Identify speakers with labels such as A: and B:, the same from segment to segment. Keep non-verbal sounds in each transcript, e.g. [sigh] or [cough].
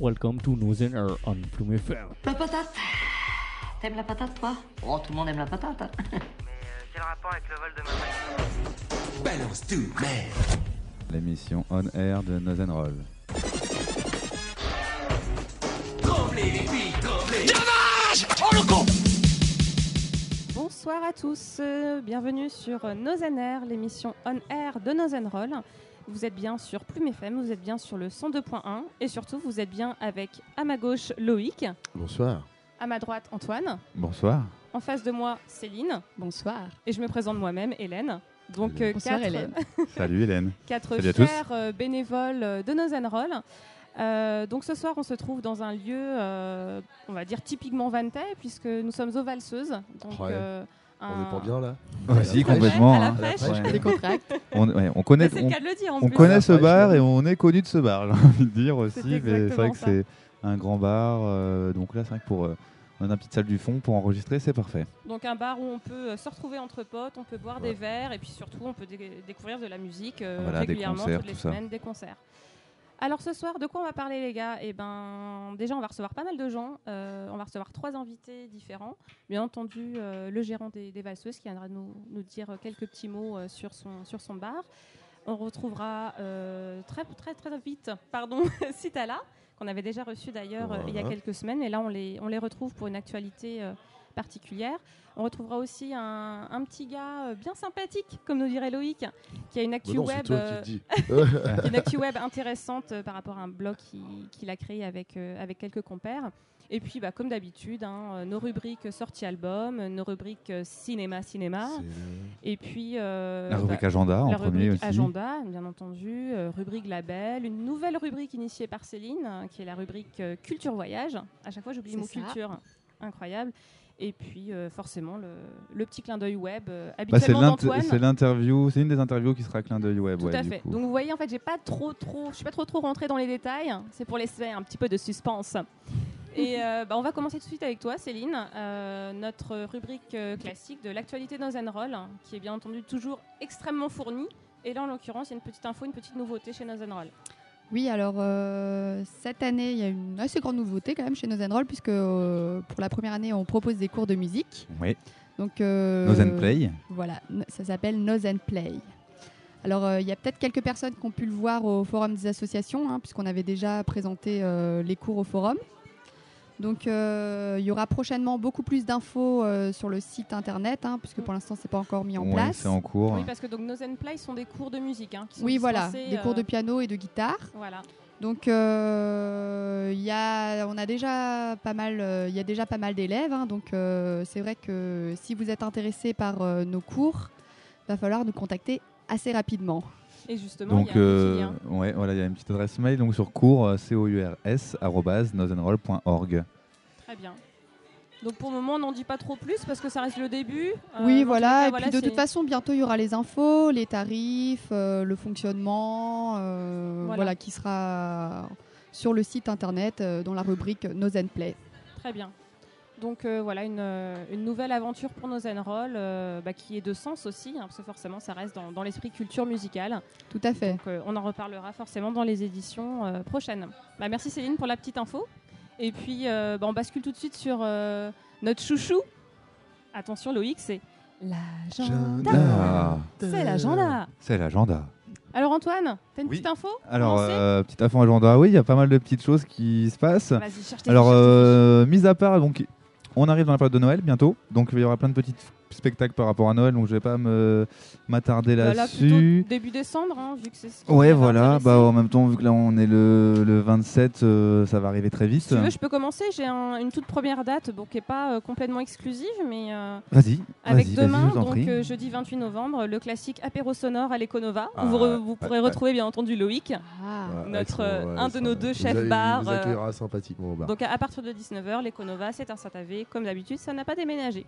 A: Welcome to Nozen Air on Plume FM.
B: La patate T'aimes la patate, toi? Oh, tout le monde aime la patate. hein.
C: Mais euh, quel rapport avec le vol de ma
D: Balance tout, merde
E: L'émission On Air de Nozen Roll.
D: Tremblez les filles, tremblez
F: Bonsoir à tous, euh, bienvenue sur Nozen Air, l'émission On Air de Nozen Roll. Vous êtes bien sur Plume FM, vous êtes bien sur le 102.1 et surtout vous êtes bien avec à ma gauche Loïc,
G: Bonsoir.
F: à ma droite Antoine,
E: Bonsoir.
F: en face de moi Céline
H: Bonsoir.
F: et je me présente moi-même Hélène. Donc euh,
H: Bonsoir,
F: quatre,
H: Hélène. [laughs]
E: Salut Hélène.
F: quatre
E: Salut à tous.
F: chers euh, bénévoles euh, de Roll. Euh, donc ce soir on se trouve dans un lieu, euh, on va dire typiquement Vantais puisque nous sommes aux Valseuses. Donc,
G: Ouais. On
F: un-
G: est pas bien là
E: Ouais, si, complètement.
F: À la
E: hein.
F: fraîche.
G: À la
E: Ouais.
H: Des contracts.
E: On, ouais, on
F: Mais
E: connaît,
F: c'est
E: on,
F: dire
E: connaît ce bar et on est connu de ce bar, [laughs] j'ai envie de dire aussi.
F: C'est
E: Mais c'est vrai que c'est un grand bar. euh, donc là, c'est vrai que pour. euh, on a une petite salle du fond pour enregistrer, c'est parfait.
F: Donc un bar où on peut euh, se retrouver entre potes, on peut boire des verres et puis surtout on peut dé- découvrir de la musique euh,
E: Voilà, des
F: régulièrement
E: concerts,
F: toutes les
E: tout ça.
F: semaines, des concerts. Alors ce soir, de quoi on va parler les gars? Eh ben déjà on va recevoir pas mal de gens. Euh, on va recevoir trois invités différents. Bien entendu euh, le gérant des, des valseuses qui viendra nous, nous dire quelques petits mots euh, sur son sur son bar. On retrouvera très très très vite, pardon, [laughs] Citala qu'on avait déjà reçu d'ailleurs il y a quelques semaines et là on les on les retrouve pour une actualité particulière. On retrouvera aussi un, un petit gars euh, bien sympathique, comme nous dirait Loïc, qui a une actu
G: Bah non,
F: web, euh, [laughs]
G: qui
F: une actu web intéressante euh, par rapport à un blog qui- qu'il a créé avec, euh, avec quelques compères. Et puis, bah, comme d'habitude, hein, nos rubriques sorties album, nos rubriques cinéma, cinéma. Et puis. euh,
E: La rubrique
F: bah,
E: agenda en
F: la
E: premier
F: rubrique
E: aussi.
F: agenda, bien entendu, euh, rubrique label, une nouvelle rubrique initiée par Céline, hein, qui est la rubrique euh, culture voyage. À chaque fois, j'oublie le mot
H: ça.
F: culture, incroyable. Et puis, euh, forcément, le, le petit clin d'œil web, euh,
E: Bah, c'est
F: habituellement
E: c'est l'interview, c'est une des interviews qui sera clin d'œil web.
F: Tout
E: ouais,
F: à fait. Donc vous voyez, en fait, j'ai pas trop, trop, je suis pas trop, trop rentrée dans les détails. C'est pour laisser un petit peu de suspense. [laughs] Et euh, bah, on va commencer tout de suite avec toi, Céline. Euh, notre rubrique euh, classique de l'actualité dans Roll, hein, qui est bien entendu toujours extrêmement fournie. Et là, en l'occurrence, il y a une petite info, une petite nouveauté chez Nozen Roll.
H: Oui, alors euh, cette année, il y a une assez grande nouveauté quand même chez Nozen Roll, puisque euh, pour la première année, on propose des cours de musique.
E: Oui.
H: Donc, euh,
E: and Play.
H: Voilà, ça s'appelle and Play. Alors, euh, il y a peut-être quelques personnes qui ont pu le voir au forum des associations, hein, puisqu'on avait déjà présenté les cours au forum. Donc, euh, il y aura prochainement beaucoup plus d'infos euh, sur le site internet, hein, puisque pour l'instant, c'est pas encore mis en
E: Ouais,
H: place.
E: c'est en cours.
F: Oui, parce que donc Nozen Play sont des cours de musique. hein, qui sont
H: Oui, voilà,
F: dispensés,
H: des cours de
F: euh,
H: piano et de guitare.
F: Voilà.
H: Donc, euh, il y a, on a déjà pas mal, euh, il y a déjà pas mal d'élèves. hein, donc, euh, c'est vrai que si vous êtes intéressé par euh, nos cours, va falloir nous contacter assez rapidement.
F: Et justement,
E: Donc,
F: il y a un petit
E: euh,
F: lien.
E: ouais, voilà, il y a une petite adresse mail donc sur cours euh, cours arobase nozenroll.org.
F: Très bien. Donc pour le moment, on n'en dit pas trop plus parce que ça reste le début. Euh,
H: oui, voilà. Et puis de toute façon, bientôt il y aura les infos, les tarifs, euh, le fonctionnement, euh,
F: Voilà.
H: voilà. qui sera sur le site internet euh, dans la rubrique Nose and Play.
F: Très bien. Donc euh, voilà, une, euh, une nouvelle aventure pour nos Roll euh, bah, qui est de sens aussi, hein, parce que forcément ça reste dans, dans l'esprit culture musicale.
H: Tout à fait.
F: Donc euh, on en reparlera forcément dans les éditions euh, prochaines. Bah, merci Céline pour la petite info. Et puis euh, bah, on bascule tout de suite sur euh, notre chouchou. Attention Loïc, c'est l'agenda. C'est l'agenda.
E: c'est l'agenda.
F: Alors Antoine, t'as une
E: Oui.
F: petite info
E: Alors,
F: Commencer
E: euh, petit info agenda, oui, il y a pas mal de petites choses qui se passent.
F: Vas-y, cherche tes
E: Alors,
F: cherche
E: euh, mis à part, donc, on arrive dans la période de Noël bientôt, donc il y aura plein de petits spectacles par rapport à Noël, donc je vais pas me m'attarder.
F: Bah, là,
E: là-dessus.
F: plutôt début décembre, hein, vu que c'est ce qui
E: ouais, voilà. Bah, en même temps, vu que là on est le, le 27, euh, ça va arriver très vite.
F: Si tu veux, je peux commencer. J'ai un- une toute première date, bon, qui n'est pas euh, complètement exclusive, mais euh,
E: Vas-y.
F: avec
E: vas-y,
F: demain,
E: en
F: donc euh, jeudi 28 novembre, le classique apéro sonore à l'Econova,
G: Ah,
F: où vous, re- vous pourrez retrouver bien entendu Loïc.
H: Ah.
F: notre, un de nos deux chefs bar,
G: sympathiquement au bar.
F: Donc à, à partir de 19h, l'Econova, c'est un Saint-Avé, comme d'habitude, ça n'a pas déménagé.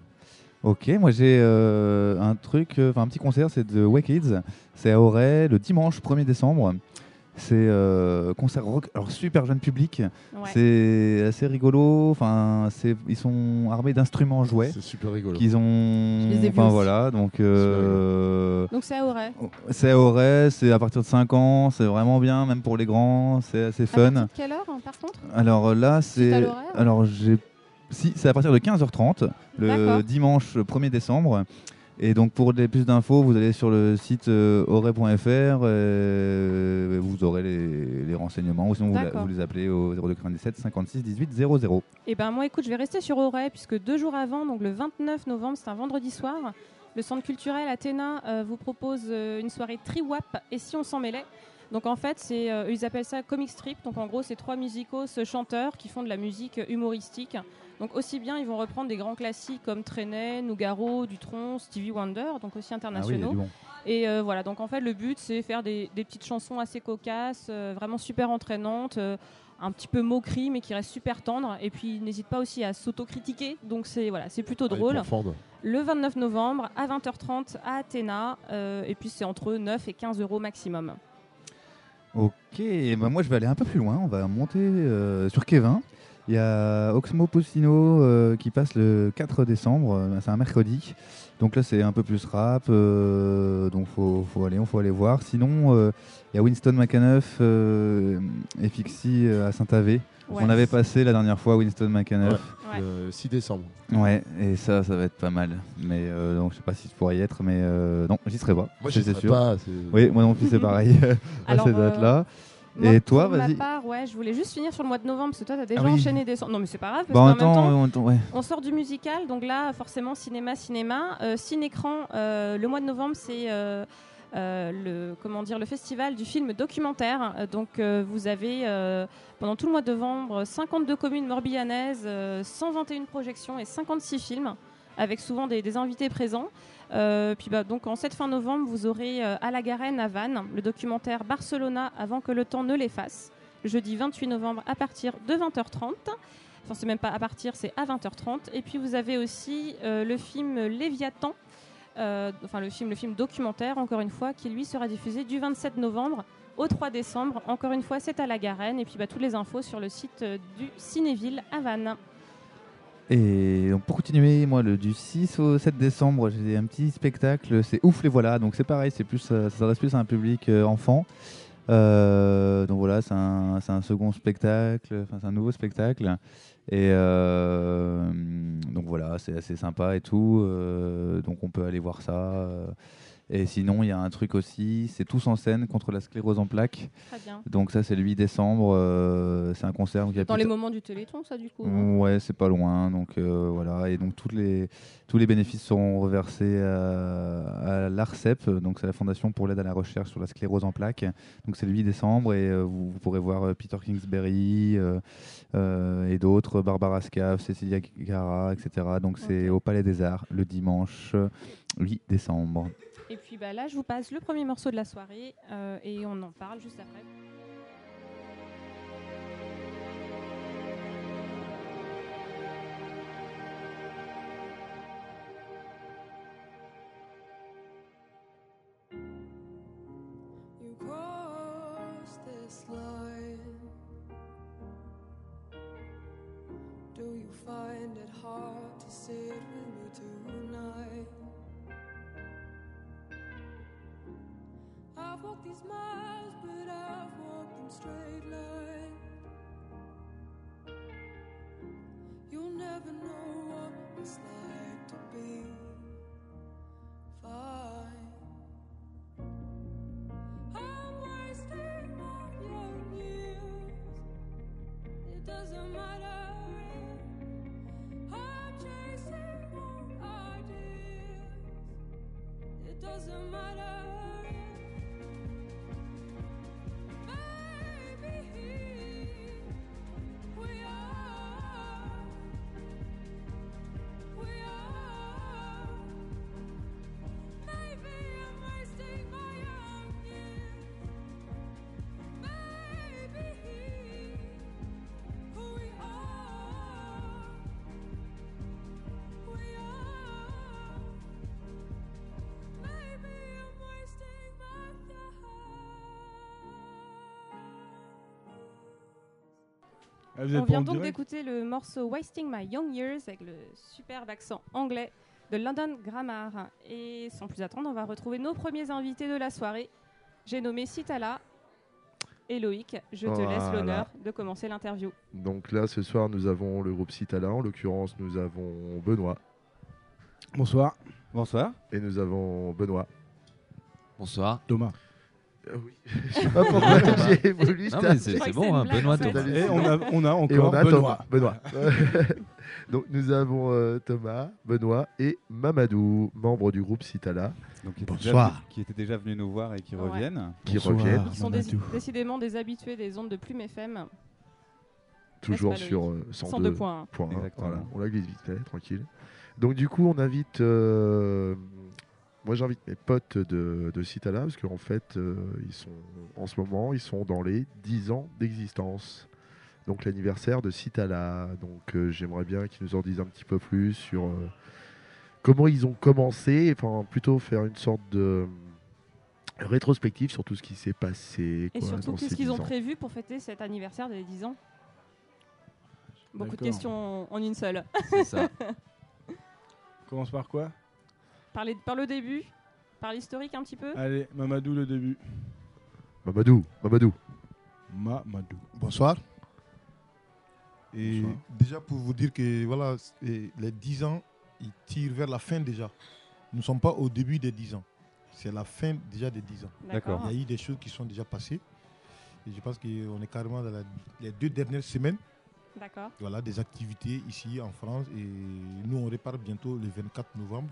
E: Ok, moi j'ai euh, un truc, euh, enfin un petit concert, c'est de Way Kids. C'est à Auray le dimanche 1er décembre. C'est euh, concert rock, alors super jeune public.
F: Ouais.
E: C'est assez rigolo. Enfin, c'est ils sont armés d'instruments jouets
G: C'est super rigolo.
E: qu'ils ont.
H: Je les ai vus
E: enfin
H: aussi.
E: voilà, donc euh,
F: Donc c'est à Auray.
E: c'est à Auray, c'est à partir de 5 ans, c'est vraiment bien, même pour les grands, c'est assez
F: À
E: fun.
F: de quelle heure, hein, par contre?
E: Alors là,
F: à
E: c'est.
F: l'horaire?
E: Alors j'ai. Si, c'est à partir de 15h30, le dimanche 1er décembre. Et donc pour des plus d'infos, vous allez sur le site euh, auray.fr, euh, vous aurez les, les renseignements, ou sinon vous, les appelez au 0297 56 18 00.
F: Eh ben moi, écoute, je vais rester sur Auray, puisque deux jours avant, donc le 29 novembre, c'est un vendredi soir, le centre culturel Athéna euh, vous propose euh, une soirée tri-wap et si on s'en mêlait? Donc en fait, c'est, euh, ils appellent ça comic strip. Donc en gros, c'est trois musicos chanteurs qui font de la musique humoristique. Donc aussi bien, ils vont reprendre des grands classiques comme Trenet, Nougaro, Dutronc, Stevie Wonder, donc aussi
E: Ah oui,
F: internationaux.
E: bon.
F: Et euh, voilà, donc en fait, le but, c'est faire des, des petites chansons assez cocasses, euh, vraiment super entraînantes, euh, un petit peu moquerie, mais qui restent super tendres. Et puis, n'hésite pas aussi à s'autocritiquer. Donc, c'est voilà, c'est plutôt drôle. Le 29 novembre à 20h30 à Athéna. et puis, c'est entre 9 et 15 euros maximum.
E: Ok, bah moi je vais aller un peu plus loin, on va monter sur Kevin. Il y a Oxmo Puccino euh, qui passe le 4 décembre, euh, c'est un mercredi. Donc là c'est un peu plus rap, euh, donc faut, faut aller, faut aller voir. Sinon euh, il y a Winston McAnuff euh, et Fixie euh, à Saint-Avé.
F: Ouais.
E: On avait passé la dernière fois Winston McAnuff.
F: Ouais.
G: Le 6 décembre.
E: Ouais. et ça, ça va être pas mal. Mais euh, donc je sais pas si je pourrais y être, mais euh, non, j'y serai pas.
G: Moi,
E: c'est
G: je sais
E: sûr.
G: pas. c'est-
E: Oui, moi non plus c'est [laughs] pareil [laughs] à
F: Alors,
E: ces
F: euh,
E: dates-là.
F: Moi,
E: Et toi, vas-y.
F: ouais, je voulais juste finir sur le mois de novembre, parce que toi, tu as déjà
E: Ah oui.
F: enchaîné des... Non, mais c'est pas grave, parce
E: en même
F: qu'en même
E: temps,
F: temps,
E: en même temps, ouais.
F: On sort du musical, donc là, forcément, cinéma, cinéma. Euh, Ciné-écran, euh, le mois de novembre, c'est euh, euh, le, comment dire, le festival du film documentaire. Donc, vous avez, pendant tout le mois de novembre, 52 communes morbihanaises, euh, 121 projections et 56 films, avec souvent des, des invités présents. Euh, puis bah, donc en cette fin novembre, vous aurez euh, à la Garenne à Vannes le documentaire Barcelona avant que le temps ne l'efface, le jeudi 28 novembre à partir de 20h30. Enfin, c'est même pas à partir, c'est à 20h30. Et puis vous avez aussi euh, le film Léviathan, enfin le film, le film documentaire, encore une fois, qui lui sera diffusé du 27 novembre au 3 décembre. Encore une fois, c'est à la Garenne. Et puis bah, toutes les infos sur le site du Cinéville à Vannes.
E: Et donc pour continuer, moi, le, du 6 au 7 décembre, j'ai un petit spectacle, c'est Ouf les voilà. Donc c'est pareil, c'est plus, euh, ça s'adresse plus à un public euh, enfant. Euh, donc voilà, c'est un, un second spectacle, enfin c'est un nouveau spectacle. Et donc voilà, c'est assez sympa et tout. donc on peut aller voir ça. Et sinon, il y a un truc aussi, c'est Tous en scène contre la sclérose en plaques.
F: Très bien.
E: Donc ça, c'est le 8 décembre. euh, c'est un concert. donc il y a
F: Dans les moments du Téléthon, ça, du coup. hein.
E: Ouais, c'est pas loin. Donc euh, voilà, et donc tous les tous les bénéfices seront reversés à, à l'Arcep, donc c'est la Fondation pour l'aide à la recherche sur la sclérose en plaques. Donc c'est le 8 décembre et euh, vous, vous pourrez voir Peter Kingsbury et d'autres, Barbara Scaff, Cecilia Gara, etc. Donc c'est au Palais des Arts le dimanche 8 décembre.
F: Et puis bah, là, je vous passe le premier morceau de la soirée euh, et on en parle juste après.
I: Do you find it hard to? Walked these miles, but I've walked in straight line. You'll never know what it's like to be
G: Ah, vous êtes
F: On vient
G: en
F: donc d'écouter le morceau Wasting My Young Years avec le superbe accent anglais de London Grammar. Et sans plus attendre, on va retrouver nos premiers invités de la soirée. J'ai nommé Citala et Loïc. Je te laisse l'honneur de commencer l'interview.
J: Donc là, ce soir, nous avons le groupe Citala. En l'occurrence, nous avons Benoît.
G: Bonsoir.
E: Bonsoir.
J: Et nous avons Benoît.
K: Bonsoir.
G: Thomas.
J: Ah oui. [laughs] Je sais pas pourquoi j'ai voulu
K: Non, mais c'est- c'est bon, hein, Benoît, Thomas.
G: Et on a, on a
J: Et on
G: encore
J: a
G: Benoît.
J: Thomas. Benoît. [laughs] Donc nous avons euh, Thomas, Benoît et Mamadou, membres du groupe Citala.
E: Donc, qui, étaient
J: Bonsoir.
E: déjà venus- qui étaient déjà venus nous voir et qui
F: Ouais.
E: reviennent.
J: Qui Bonsoir. reviennent.
F: Ils sont dé- décidément des habitués des ondes de Plume FM.
J: Toujours
F: N'est-ce pas,
J: sur euh,
F: 102
J: 102
F: points.
J: points, hein.
E: Exactement.
J: Voilà, on la glisse vite fait, tranquille. Donc du coup, on invite... euh, moi, j'invite mes potes de, de Citala, parce qu'en fait, euh, ils sont, en ce moment, ils sont dans les 10 ans d'existence. Donc l'anniversaire de Citala. Donc euh, j'aimerais bien qu'ils nous en disent un petit peu plus sur euh, comment ils ont commencé, enfin plutôt faire une sorte de rétrospective sur tout ce qui s'est passé.
F: Et
J: quoi,
F: surtout, qu'est-ce
J: ces
F: qu'ils
J: 10
F: ont prévu pour fêter cet anniversaire des 10 ans? Beaucoup de questions en une seule.
K: C'est ça. [laughs]
G: Commence par quoi?
F: Par, les- par le début, par l'historique un petit peu.
G: Allez, Mamadou, le début.
J: Mamadou, Mamadou.
G: Mamadou.
L: Bonsoir. Et
G: Bonsoir.
L: déjà pour vous dire que voilà, les 10 ans, ils tirent vers la fin déjà. Nous ne sommes pas au début des 10 ans. C'est la fin déjà des 10 ans.
E: D'accord.
L: Il y a eu des choses qui sont déjà passées. Et je pense qu'on est carrément dans la- les deux dernières semaines.
F: D'accord.
L: Voilà, des activités ici en France. Et nous, on répare bientôt le 24 novembre.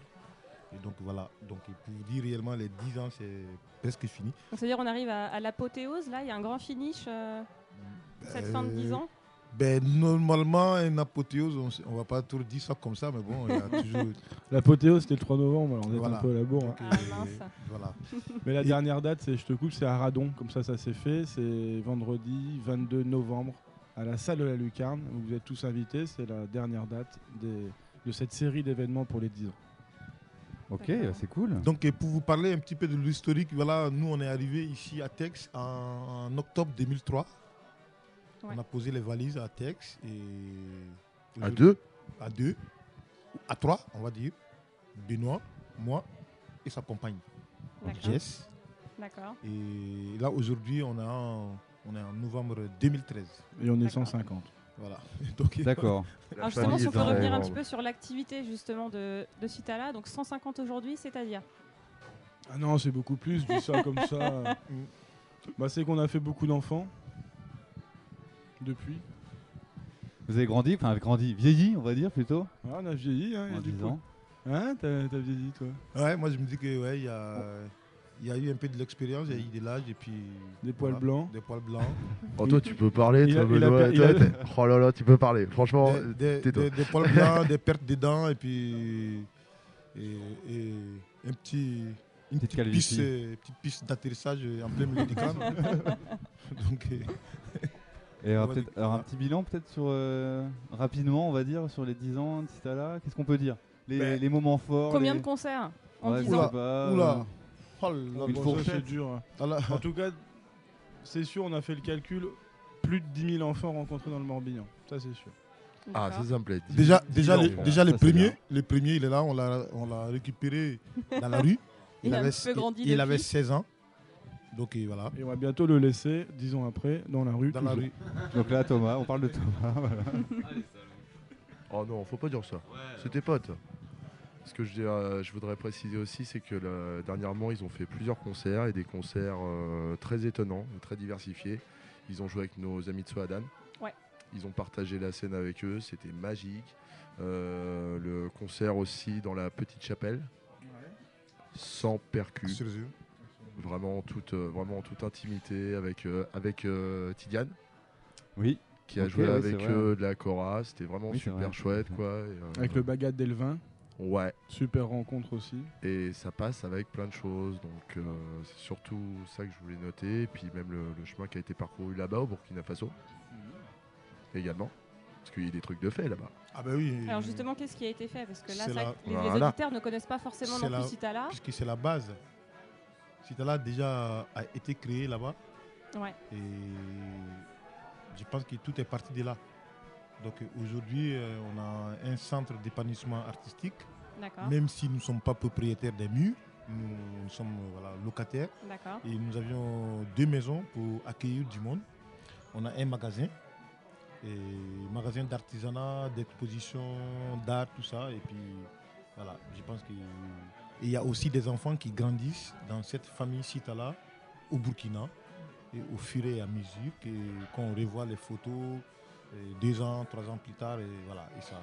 L: Et donc voilà, donc pour vous dire réellement, les 10 ans, c'est presque fini.
F: Donc, C'est-à-dire on arrive à, à l'apothéose, là, il y a un grand finish euh, cette fin de 10
L: Euh,
F: ans?
L: Ben, normalement, une apothéose, on on va pas toujours dire ça comme ça, mais bon, il y a [laughs] toujours.
G: L'apothéose, c'était le 3 novembre, alors on est
L: Voilà.
G: un peu à la bourre. hein.
F: Ah,
L: euh,
F: mince.
L: Voilà. [laughs]
G: Mais la
L: Et-
G: dernière date, c'est, je te coupe, c'est à Radon, comme ça ça s'est fait. C'est vendredi 22 novembre à la salle de la Lucarne. où Vous êtes tous invités, c'est la dernière date des- de cette série d'événements pour les 10 ans.
E: Ok, bah, c'est cool.
L: Donc, et pour vous parler un petit peu de l'historique, voilà, nous, on est arrivé ici à Tex en, en octobre 2003.
F: Ouais.
L: On a posé les valises à Tex. Et
J: À deux
L: À deux. À trois, on va dire. Benoît, moi et sa compagne.
F: D'accord.
L: Jess.
F: D'accord.
L: Et là, aujourd'hui, on, est en- on est en novembre 2013.
G: Et on est
F: D'accord.
G: 150.
L: Voilà. [laughs] Donc,
E: D'accord. [laughs]
F: Alors justement, si on peut revenir un petit peu sur l'activité justement de, de Citala, donc 150 aujourd'hui, c'est-à-dire
G: Ah non, c'est beaucoup plus, je dis ça comme ça. [laughs] Bah, c'est qu'on a fait beaucoup d'enfants depuis.
E: Vous avez grandi, enfin grandi, vieilli, on va dire plutôt.
G: Ah, on a vieilli, hein, il y a
E: En
G: du
E: 10
G: coup.
E: ans.
G: Hein, t'as, t'as vieilli toi?
L: Ouais, moi, je me dis que ouais, il y a. Il y a eu un peu de l'expérience, il y a eu de l'âge et puis.
G: Des poils
L: voilà,
G: blancs.
L: Des poils blancs.
J: Oh, toi, tu peux parler,
G: Il
J: toi,
G: a- il a
J: Benoît,
G: il a-
J: Oh là là, tu peux parler. Franchement,
L: des, des- des- des poils blancs, [laughs] des pertes de dents et puis. Et, et un petit. Une
E: Petite
L: petite piste, euh, petite piste d'atterrissage en plein milieu du [laughs] crâne. Donc. euh,
E: Et alors,
L: Ouais,
E: peut-être- alors, un petit bilan peut-être sur euh, rapidement, on va dire, sur les 10 ans de Citala. Qu'est-ce qu'on peut dire? Les,
L: Ben,
E: les moments forts.
F: combien
E: les-
F: de concerts? En
E: Ouais,
F: 10
E: je
F: ans
L: Oula. Oh là
G: Une bon,
E: fourchette.
G: c'est dur. hein.
L: Ah là.
G: En tout cas, c'est sûr, on a fait le calcul. Plus de 10 000 enfants rencontrés dans le Morbihan. Ça, c'est sûr.
J: Ah, ça, ça me plaît.
L: Déjà, déjà, les, déjà
J: ça,
L: les premiers, les premiers, il est là, on l'a, on l'a récupéré [laughs] dans la rue.
F: Il
L: avait,
F: petit peu grandi
L: il avait
F: depuis.
L: 16 ans. Donc et voilà.
G: Et on va bientôt le laisser, dix ans après, dans la rue.
L: Dans la rue.
E: Donc là, Thomas, on parle de Thomas. voilà. [laughs]
J: Oh non, faut pas dire ça. C'est tes potes. Ce que je, euh, je voudrais préciser aussi, c'est que là, dernièrement, ils ont fait plusieurs concerts et des concerts euh, très étonnants, très diversifiés. Ils ont joué avec nos amis de Soadan.
F: Ouais.
J: Ils ont partagé la scène avec eux, c'était magique. Euh, le concert aussi dans la petite chapelle, sans
L: eux.
J: Vraiment toute, euh, vraiment en toute intimité avec, euh, avec euh, Tidiane.
E: Oui.
J: Qui a joué
E: ouais,
J: avec eux de la Cora. C'était vraiment
E: Oui,
J: super
E: vrai.
J: chouette. Quoi. Et, euh,
G: Avec le bagat d'Elvin.
J: Ouais.
G: Super rencontre aussi.
J: Et ça passe avec plein de choses. Donc euh, c'est surtout ça que je voulais noter. Et puis même le, le chemin qui a été parcouru là-bas au Burkina Faso. Également. Parce qu'il y a des trucs de fait là-bas.
L: Ah ben oui.
F: Alors justement, qu'est-ce qui a été fait? Parce que là,
L: la-
F: les, les
J: Voilà.
F: auditeurs ne connaissent pas forcément non
L: la-
F: plus Citala.
L: Puisque c'est la base. Citala déjà a été créé là-bas.
F: Ouais.
L: Et je pense que tout est parti de là. Donc aujourd'hui, euh, on a un centre d'épanouissement artistique. Même si nous ne sommes pas propriétaires des murs, nous, nous sommes euh, voilà, locataires. Et nous avions deux maisons pour accueillir du monde. On a un magasin, et magasin d'artisanat, d'exposition, d'art, tout ça. Et puis voilà, je pense que. et il y a aussi des enfants qui grandissent dans cette famille Citala au Burkina. Et au fur et à mesure qu'on revoit les photos, et deux ans, trois ans plus tard, et voilà. Et ça,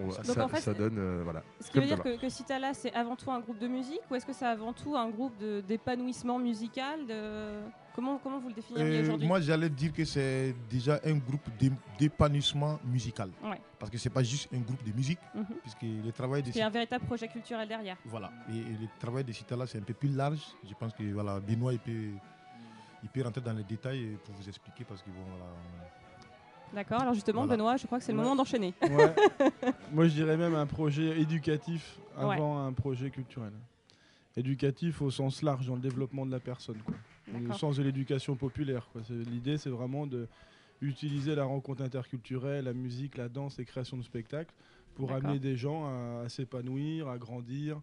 J: On-
L: ça-
F: Donc,
J: ça,
F: en fait,
J: ça donne. euh, voilà.
F: Ce qui veut dire que, que Citala, c'est avant tout un groupe de musique ou est-ce que c'est avant tout un groupe d'épanouissement musical de... comment, comment vous le définiriez
L: Euh,
F: aujourd'hui?
L: moi, j'allais dire que c'est déjà un groupe d'é- d'épanouissement musical.
F: Ouais.
L: Parce que c'est pas juste un groupe de musique,
F: Mhm.
L: puisque le travail de
F: Il y a un véritable projet culturel derrière.
L: voilà. Et, et le travail de Citala, c'est un peu plus large. Je pense que voilà, Benoît, il peut, il peut rentrer dans les détails pour vous expliquer parce que bon, voilà.
F: D'accord, alors justement,
L: Voilà.
F: Benoît, je crois que c'est le
G: Ouais.
F: moment d'enchaîner.
G: Ouais. [laughs] Moi, je dirais même un projet éducatif avant un projet culturel. Éducatif au sens large, dans le développement de la personne. Quoi. Au sens de l'éducation populaire. L'idée, c'est vraiment de utiliser la rencontre interculturelle, la musique, la danse, les créations de spectacles pour amener des gens à, à s'épanouir, à grandir,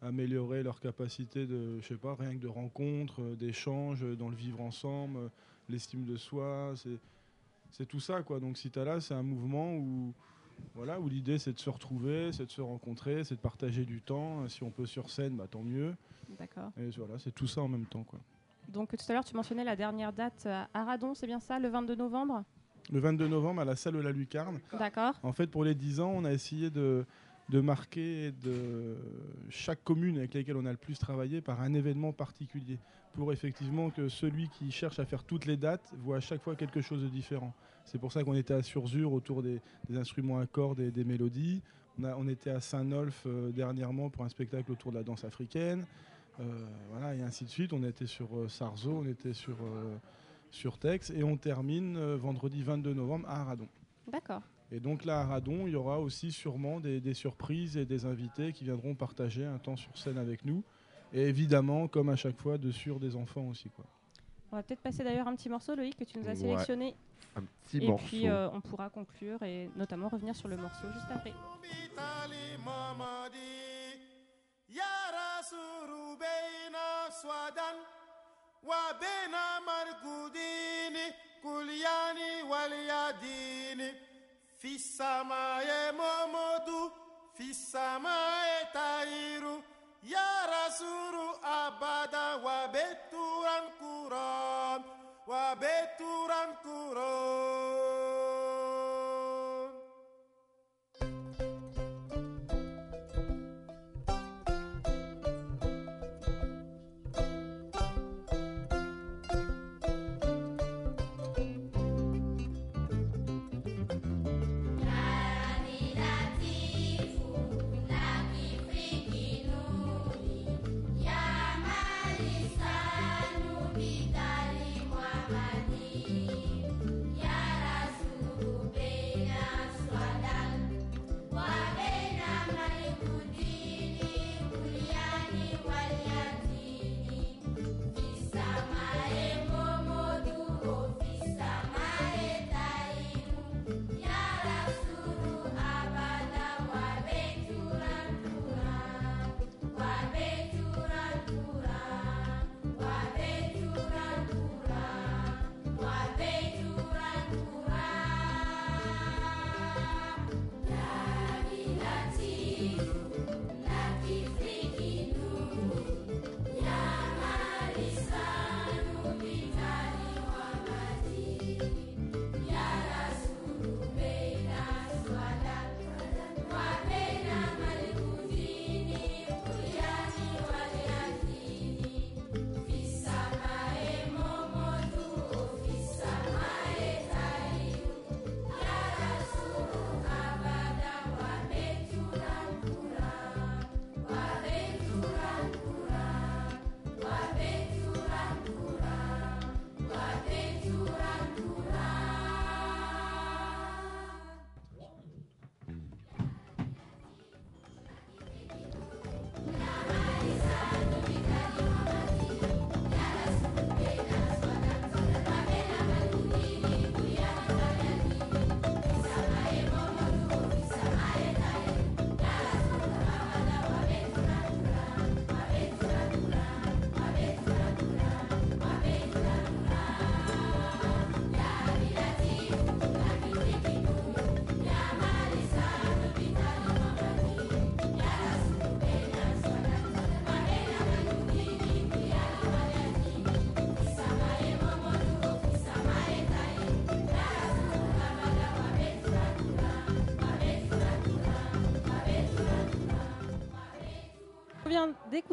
G: améliorer leur capacité de, je sais pas, rien que de rencontres, euh, d'échanges, euh, dans le vivre ensemble, euh, l'estime de soi. C'est c'est tout ça quoi. Donc Citala, c'est un mouvement où voilà où l'idée c'est de se retrouver, c'est de se rencontrer, c'est de partager du temps. Si on peut sur scène, bah, tant mieux.
F: D'accord.
G: Et voilà, c'est tout ça en même temps quoi.
F: Donc tout à l'heure, tu mentionnais la dernière date à Aradon, c'est bien ça, le 22 novembre?
G: Le 22 novembre à la salle de la Lucarne.
F: D'accord.
G: En fait, pour les 10 ans, on a essayé de, de marquer chaque commune avec laquelle on a le plus travaillé par un événement particulier. Pour effectivement que celui qui cherche à faire toutes les dates voit à chaque fois quelque chose de différent. C'est pour ça qu'on était à Surzur autour des, instruments à cordes et des mélodies. On, était à Saint-Nolf euh, dernièrement pour un spectacle autour de la danse africaine. Euh, voilà, et ainsi de suite. On était sur euh, Sarzeau, on était sur, euh, Tex. Et on termine vendredi 22 novembre à Aradon.
F: D'accord.
G: Et donc là, à Radon, il y aura aussi sûrement des, des surprises et des invités qui viendront partager un temps sur scène avec nous. Et évidemment, comme à chaque fois, de sur des enfants aussi. Quoi.
F: On va peut-être passer d'ailleurs un petit morceau, Loïc, que tu nous as
J: Ouais.
F: sélectionné.
J: Un petit
F: et
J: morceau.
F: puis euh, on pourra conclure et notamment revenir sur le morceau juste après.
M: Suru Fisamae Momodu, Fisamae Tairu, Yarasuru Abada, Wabeturankuron, Wabeturankuron.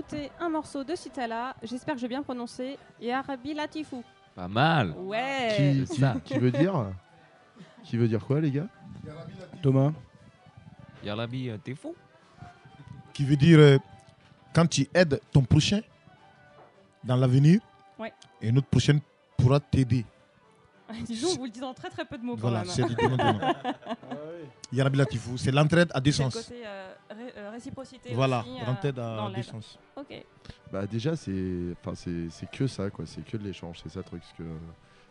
N: Écouter un morceau de Citala. J'espère que j'ai bien prononcé. Yarabi Latifou.
K: Pas mal.
N: Ouais.
J: Qui,
K: C'est
J: qui-
K: ça.
J: qui veut dire Qui veut dire quoi, les gars?
G: Thomas
K: Yarabi, euh, t'es fou
L: Qui veut dire euh, quand tu aides ton prochain dans l'avenir,
N: Ouais.
L: et notre prochaine pourra t'aider. [laughs]
N: Disons, vous le en très très peu de mots
L: Voilà,
N: quand
L: c'est
N: même.
L: donnant, donnant. Yarabi Latifou, c'est l'entraide à deux
N: C'est le
L: sens.
N: côté euh, ré- euh, réciprocité.
L: Voilà,
N: aussi, euh,
L: l'entraide
N: dans
L: sens.
N: Ok.
J: Bah déjà c'est enfin c'est c'est que ça quoi, c'est que de l'échange, c'est ça le truc parce que euh,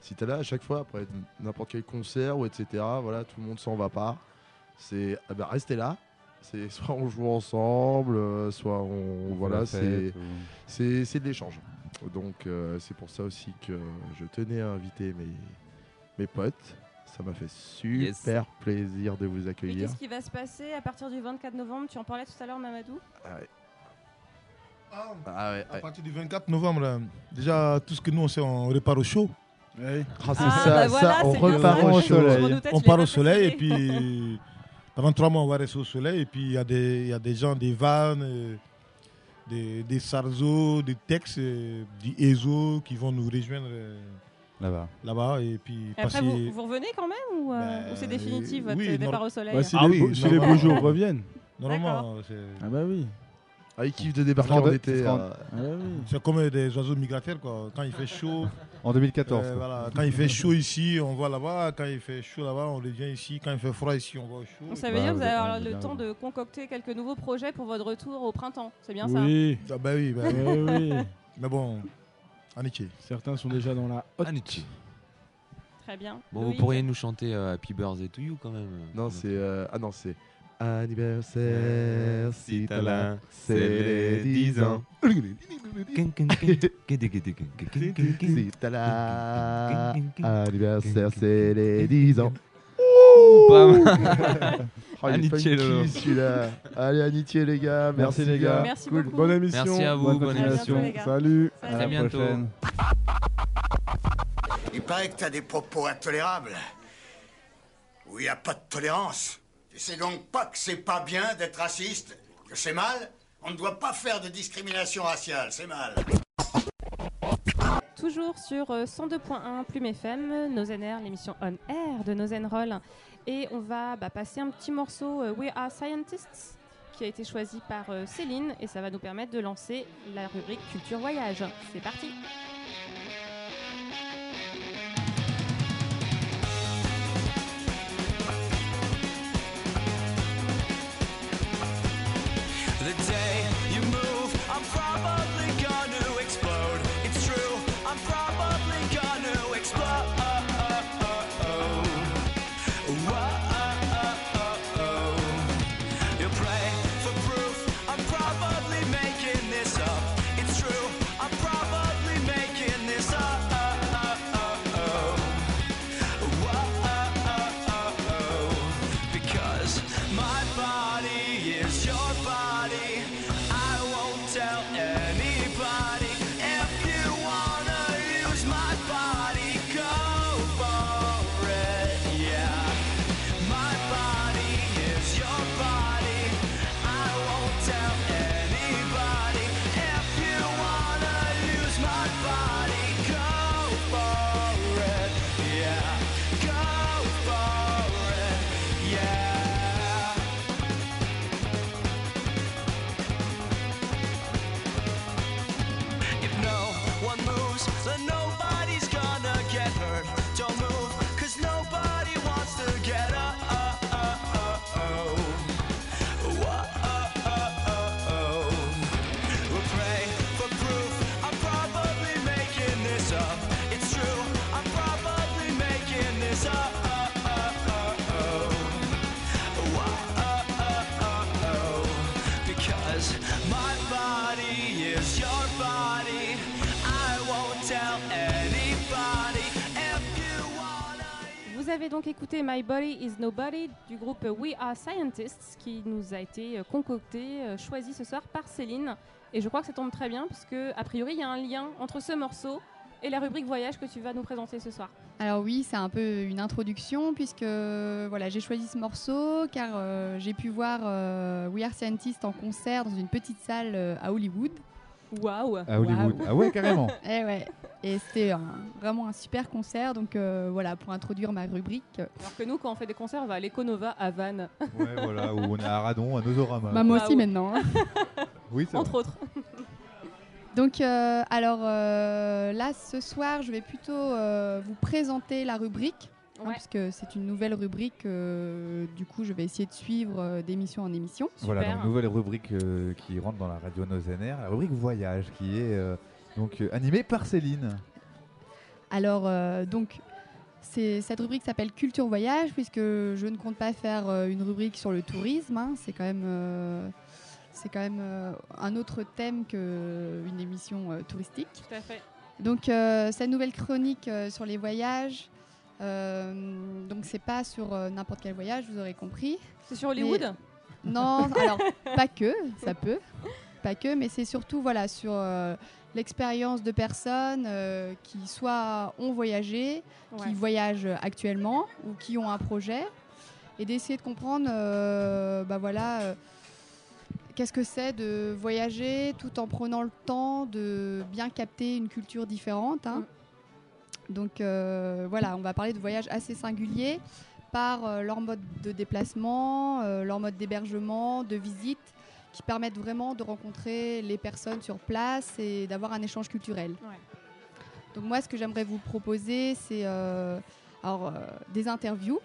J: si t'es là à chaque fois après n'importe quel concert ou etc, voilà, tout le monde s'en va pas. C'est ah bah restez là. C'est [laughs] soit on joue ensemble, euh, soit on, voilà, c'est
E: ou-
J: de l'échange. Donc euh, c'est pour ça aussi que je tenais à inviter mes mes potes. Ça m'a fait super plaisir de vous accueillir.
N: qu'est-ce qui va se passer à partir du 24 novembre? Tu en parlais tout à l'heure, Mamadou?
J: Ah ouais. Ah ouais,
L: À
J: ouais.
L: partir du 24 novembre, déjà tout ce que nous on sait, on repart au show.
J: Ah, c'est
N: Ah,
J: ça,
N: bah
J: ça,
N: voilà,
J: on repart au soleil.
L: On part au soleil et puis [laughs] pendant trois mois on va rester au soleil et puis il y, a des- il y a des gens, des vannes, euh, des, des Sarzo, des textes, euh, du ESO qui vont nous rejoindre euh,
E: Là-bas.
L: là-bas et puis
N: Et après,
L: passer-
N: vous, vous revenez quand même ou, euh,
L: Bah,
N: ou c'est définitif votre
L: oui,
N: départ au soleil
G: Bah, si,
L: Ah
G: les,
L: oui,
G: beaux- si les
L: normalement.
G: beaux jours reviennent.
L: Normalement, c'est
G: Ah bah oui.
J: Ah, ils kiffent de débarquer en été. Euh,
G: Ah bah oui.
L: c'est comme des oiseaux migrateurs quoi. Quand il fait chaud,
E: En 2014.
L: euh, voilà. quand il fait chaud ici, on va là-bas. Quand il fait chaud là-bas, on revient ici. Quand il fait froid ici, on va au chaud.
N: Donc ça veut
E: Bah,
N: dire que
E: vous
N: allez avoir le temps de concocter quelques nouveaux projets pour votre retour au printemps. C'est bien ça
G: Oui.
L: Ah bah oui, bah oui. mais bon, amitié.
G: Certains sont déjà dans la haute.
K: Anichi.
N: Très bien.
K: Bon, vous pourriez nous chanter euh, Happy Birthday to You quand même.
J: Non, c'est. euh, Ah non, c'est. Anniversaire, si t'as là, c'est les 10 ans. Si t'as là, anniversaire, c'est les 10 ans. [laughs] Oh,
K: Lolo.
J: celui-là. Allez, amitié les gars, merci,
E: Merci, les gars.
N: Merci
J: Cool.
N: beaucoup.
G: Bonne émission.
K: Merci à vous,
G: Bonne
N: émission.
G: Salut.
N: Salut.
E: À
K: À
E: la
K: bientôt.
E: prochaine.
O: Il paraît que t'as des propos intolérables. Où il n'y a pas de tolérance. Tu sais donc pas que c'est pas bien d'être raciste Que c'est mal On ne doit pas faire de discrimination raciale, c'est mal.
N: Toujours sur euh, 102.1 Plume FM, Nozen Air, l'émission On Air de Nozen Roll. Et on va bah, passer un petit morceau euh, We Are Scientists qui a été choisi par euh, Céline et ça va nous permettre de lancer la rubrique Culture Voyage. C'est parti avez donc écouté My Body is Nobody du groupe We Are Scientists qui nous a été euh, concocté, euh, choisi ce soir par Céline. Et je crois que ça tombe très bien parce que a priori il y a un lien entre ce morceau
F: Et la rubrique voyage que tu vas nous présenter ce soir
H: Alors oui, c'est un peu une introduction puisque voilà, j'ai choisi ce morceau car euh, j'ai pu voir euh, We Are Scientists en concert dans une petite salle euh, à Hollywood.
F: Waouh
E: À Hollywood. Ah ouais, carrément. [laughs]
H: Et ouais. Et c'était un- vraiment un super concert. Donc euh, voilà, pour introduire ma rubrique.
F: Alors que nous, quand on fait des concerts, on va à l'Econova à Vannes.
E: Ouais, voilà, où on est à Radon, à Nosorama.
H: Bah, moi
F: Ah
H: aussi
F: ouais.
H: maintenant. hein. [laughs]
E: Oui, c'est
F: Entre
E: vrai.
F: autres. [laughs]
H: Donc, euh, alors euh, là, ce soir, je vais plutôt euh, vous présenter la rubrique, hein,
F: Ouais.
H: puisque c'est une nouvelle rubrique. euh, du coup, je vais essayer de suivre euh, d'émission en émission.
E: Voilà,
F: Super.
E: donc nouvelle rubrique euh, qui rentre dans la radio Nozener, la rubrique voyage, qui est euh, donc euh, animée par Céline.
H: Alors, euh, donc, cette rubrique s'appelle Culture Voyage, puisque je ne compte pas faire euh, une rubrique sur le tourisme. hein. c'est quand même, euh, c'est quand même euh, un autre thème qu'une émission euh, touristique.
F: Tout à fait.
H: Donc euh, cette nouvelle chronique euh, sur les voyages, euh, donc c'est pas sur euh, n'importe quel voyage, vous aurez compris.
F: C'est sur Hollywood
H: Mais- Non, alors pas que, ça peut, pas que, mais c'est surtout voilà sur euh, l'expérience de personnes qui soit ont voyagé,
F: Ouais.
H: qui voyagent actuellement ou qui ont un projet, et d'essayer de comprendre, bah voilà. Qu'est-ce que c'est de voyager tout en prenant le temps de bien capter une culture différente hein. Donc euh, voilà, on va parler de voyages assez singuliers par euh, leur mode de déplacement, euh, leur mode d'hébergement, de visite, qui permettent vraiment de rencontrer les personnes sur place et d'avoir un échange culturel.
F: Ouais.
H: Donc moi, ce que j'aimerais vous proposer, c'est alors, euh, des interviews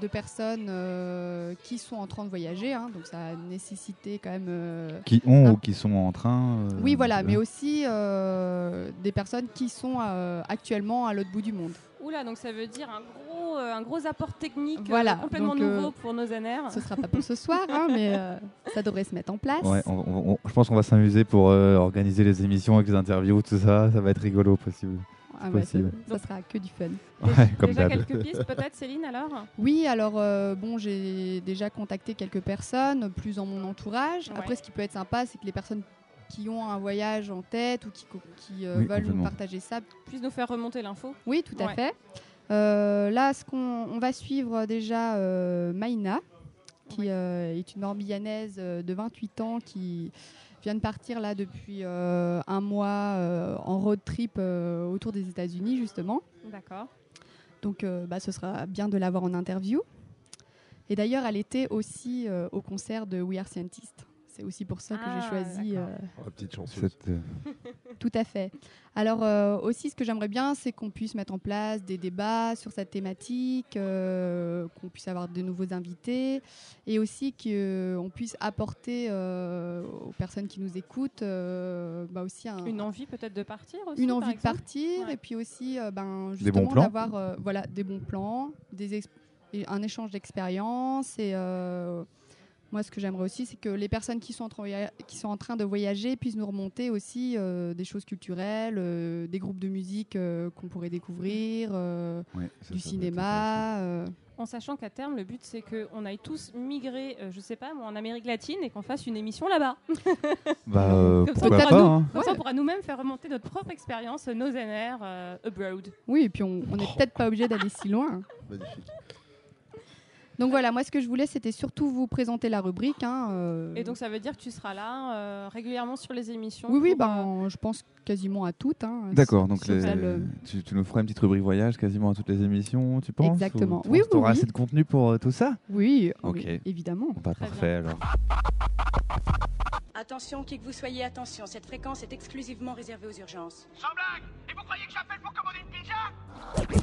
H: de personnes euh, qui sont en train de voyager. hein. donc ça a nécessité quand même... euh,
E: Qui ont
H: un
E: ou qui sont en train. euh,
H: oui, voilà, mais aussi euh, des personnes qui sont euh, actuellement à l'autre bout du monde.
F: Oula, donc ça veut dire un gros, euh, un gros apport technique euh,
H: Voilà,
F: complètement
H: donc, euh,
F: nouveau pour nos anères.
H: Ce sera pas pour ce soir, hein, mais euh, ça devrait se mettre en place.
E: Ouais, on- on- on- je pense qu'on va s'amuser pour euh, organiser les émissions avec les interviews, tout ça. Ça va être rigolo possible.
H: Ah ouais, ça, sera que du fun.
E: Ouais, comme
F: Déjà quelques pistes peut-être, Céline, alors
H: Oui, alors euh, bon, j'ai déjà contacté quelques personnes, plus dans mon entourage.
F: Ouais.
H: Après, ce qui peut être sympa, c'est que les personnes qui ont un voyage en tête ou qui, euh,
E: Oui,
H: veulent nous partager ça.
F: Puisse nous faire remonter l'info.
H: Oui, tout à
F: Ouais.
H: fait. Euh, là, ce qu'on on va suivre déjà euh, Maïna, qui euh, est une Morbihannaise euh, de 28 ans qui vient de partir là depuis euh, un mois euh, en road trip euh, autour des États-Unis justement.
F: D'accord.
H: Donc, bah, ce sera bien de l'avoir en interview. Et d'ailleurs, elle était aussi au concert de We Are Scientists. C'est aussi pour ça que
F: Ah,
H: j'ai choisi.
F: d'accord.
H: euh,
J: Oh, petite.
E: Cette, euh, [laughs]
H: tout à fait. Alors euh, aussi, ce que j'aimerais bien, c'est qu'on puisse mettre en place des débats sur cette thématique, euh, qu'on puisse avoir de nouveaux invités, et aussi qu'on puisse apporter euh, aux personnes qui nous écoutent euh, bah aussi un-
F: Une envie peut-être de partir aussi
H: une
F: par
H: envie de partir,
F: Ouais.
H: et puis aussi euh, ben, justement d'avoir euh, voilà, des bons plans, des un échange d'expériences et euh, moi, ce que j'aimerais aussi, c'est que les personnes qui sont, en train, voya- qui sont en train de voyager puissent nous remonter aussi euh, des choses culturelles, euh, des groupes de musique euh, qu'on pourrait découvrir, euh,
E: Ouais, ça,
H: du
E: ça
H: cinéma. euh.
F: En sachant qu'à terme, le but c'est qu'on aille tous migrer, euh, je sais pas, moi, en Amérique latine et qu'on fasse une émission là-bas. [laughs]
E: Bah, euh,
F: Comme ça, on pourra
E: pas,
F: nous-
E: hein.
F: On pourra nous-mêmes faire remonter notre propre expérience, nos NR euh, abroad.
H: Oui, et puis on n'est peut-être pas obligé d'aller si loin.
J: Magnifique.
H: Donc voilà, moi, ce que je voulais, c'était surtout vous présenter la rubrique. hein, euh.
F: Et donc ça veut dire que tu seras là euh, régulièrement sur les émissions.
H: oui, oui,
F: pour, euh,
H: ben, je pense quasiment à toutes. hein,
E: D'accord,
H: si-
E: donc
H: si
E: les-
H: ça le-
E: tu, tu nous feras une petite rubrique voyage quasiment à toutes les émissions, tu penses
H: Exactement.
E: Ou-
H: Oui,
E: tu
H: oui,
E: auras
H: oui.
E: assez de contenu pour euh, tout ça?
H: Oui,
E: Ok.
H: oui, évidemment.
E: Pas
F: Très
E: parfait alors.
P: Attention, qui que vous soyez, attention, cette fréquence est exclusivement réservée aux urgences.
C: Sans blague Et vous croyez que j'appelle pour commander une pizza?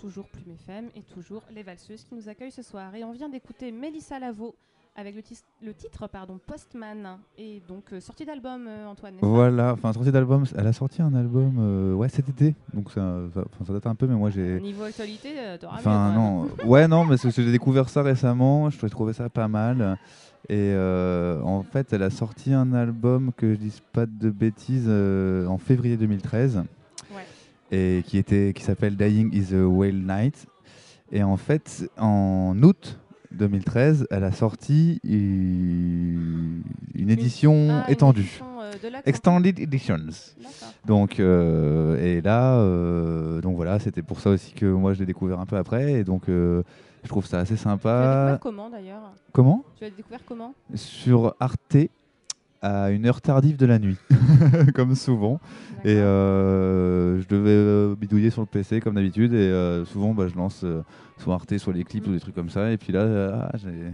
F: toujours Plume FM et toujours les valseuses qui nous accueillent ce soir. Et on vient d'écouter Mélissa Lavo avec le, titre pardon, Postman. Et donc euh, sortie d'album, euh, Antoine.
E: Voilà, enfin sortie d'album, elle a sorti un album euh, ouais cet été, donc ça, ça, enfin, ça date un peu, mais moi j'ai.
F: Niveau actualité, t'auras
E: Enfin non, [laughs] ouais non, mais c'est parce que j'ai découvert ça récemment, je trouvais- ça pas mal. Et en fait, elle a sorti un album que je dise pas de bêtises en février 2013, et qui était qui s'appelle Dying is a Whale Night. Et en fait, en août 2013, elle a sorti une, une édition
F: ah, une
E: étendue,
F: édition, euh,
E: Extended Editions. Donc et là, euh, donc voilà, c'était pour ça aussi que moi je l'ai découvert un peu après, et donc euh, je trouve ça assez
F: Tu l'as
E: sympa.
F: découvert comment d'ailleurs?
E: Comment?
F: Tu l'as découvert comment?
E: Sur Arte à une heure tardive de la nuit, [laughs] comme souvent. Et euh, je devais euh, bidouiller sur le PC comme d'habitude, et euh, souvent bah, je lance euh, soit Arte, soit les clips ou des trucs comme ça, et puis là, euh, ah, j'ai-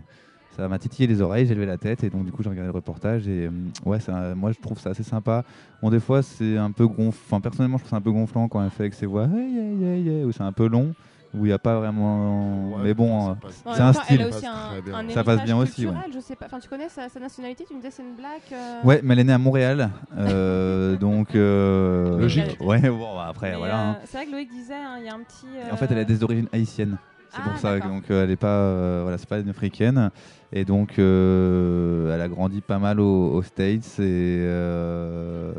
E: ça m'a titillé les oreilles, j'ai levé la tête, et donc du coup j'ai regardé le reportage, et euh, ouais, ça- moi je trouve ça assez sympa. Bon, des fois c'est un peu gonflant, enfin personnellement je trouve ça un peu gonflant quand elle fait avec ses voix, hey, hey, hey, hey, où c'est un peu long. Où il n'y a pas vraiment. mais bon, euh, c'est un style.
F: Elle a aussi un, un
E: ça passe bien aussi. ouais.
F: culturel, Je sais pas. Enfin, tu connais sa, sa nationalité Tu me disais c'est une blague euh,
E: Ouais, mais elle est née à Montréal, euh, donc. euh,
F: Logique. [laughs]
E: Ouais, bon, bah, après,
F: mais,
E: voilà. hein.
F: C'est vrai que Loïc disait, hein, il y a un petit.
E: Et En fait, elle a des origines haïtiennes. C'est
F: Ah,
E: pour ça,
F: d'accord.
E: donc euh, elle est pas, euh, voilà, c'est pas une africaine. Et donc, euh, elle a grandi pas mal aux, aux States et euh,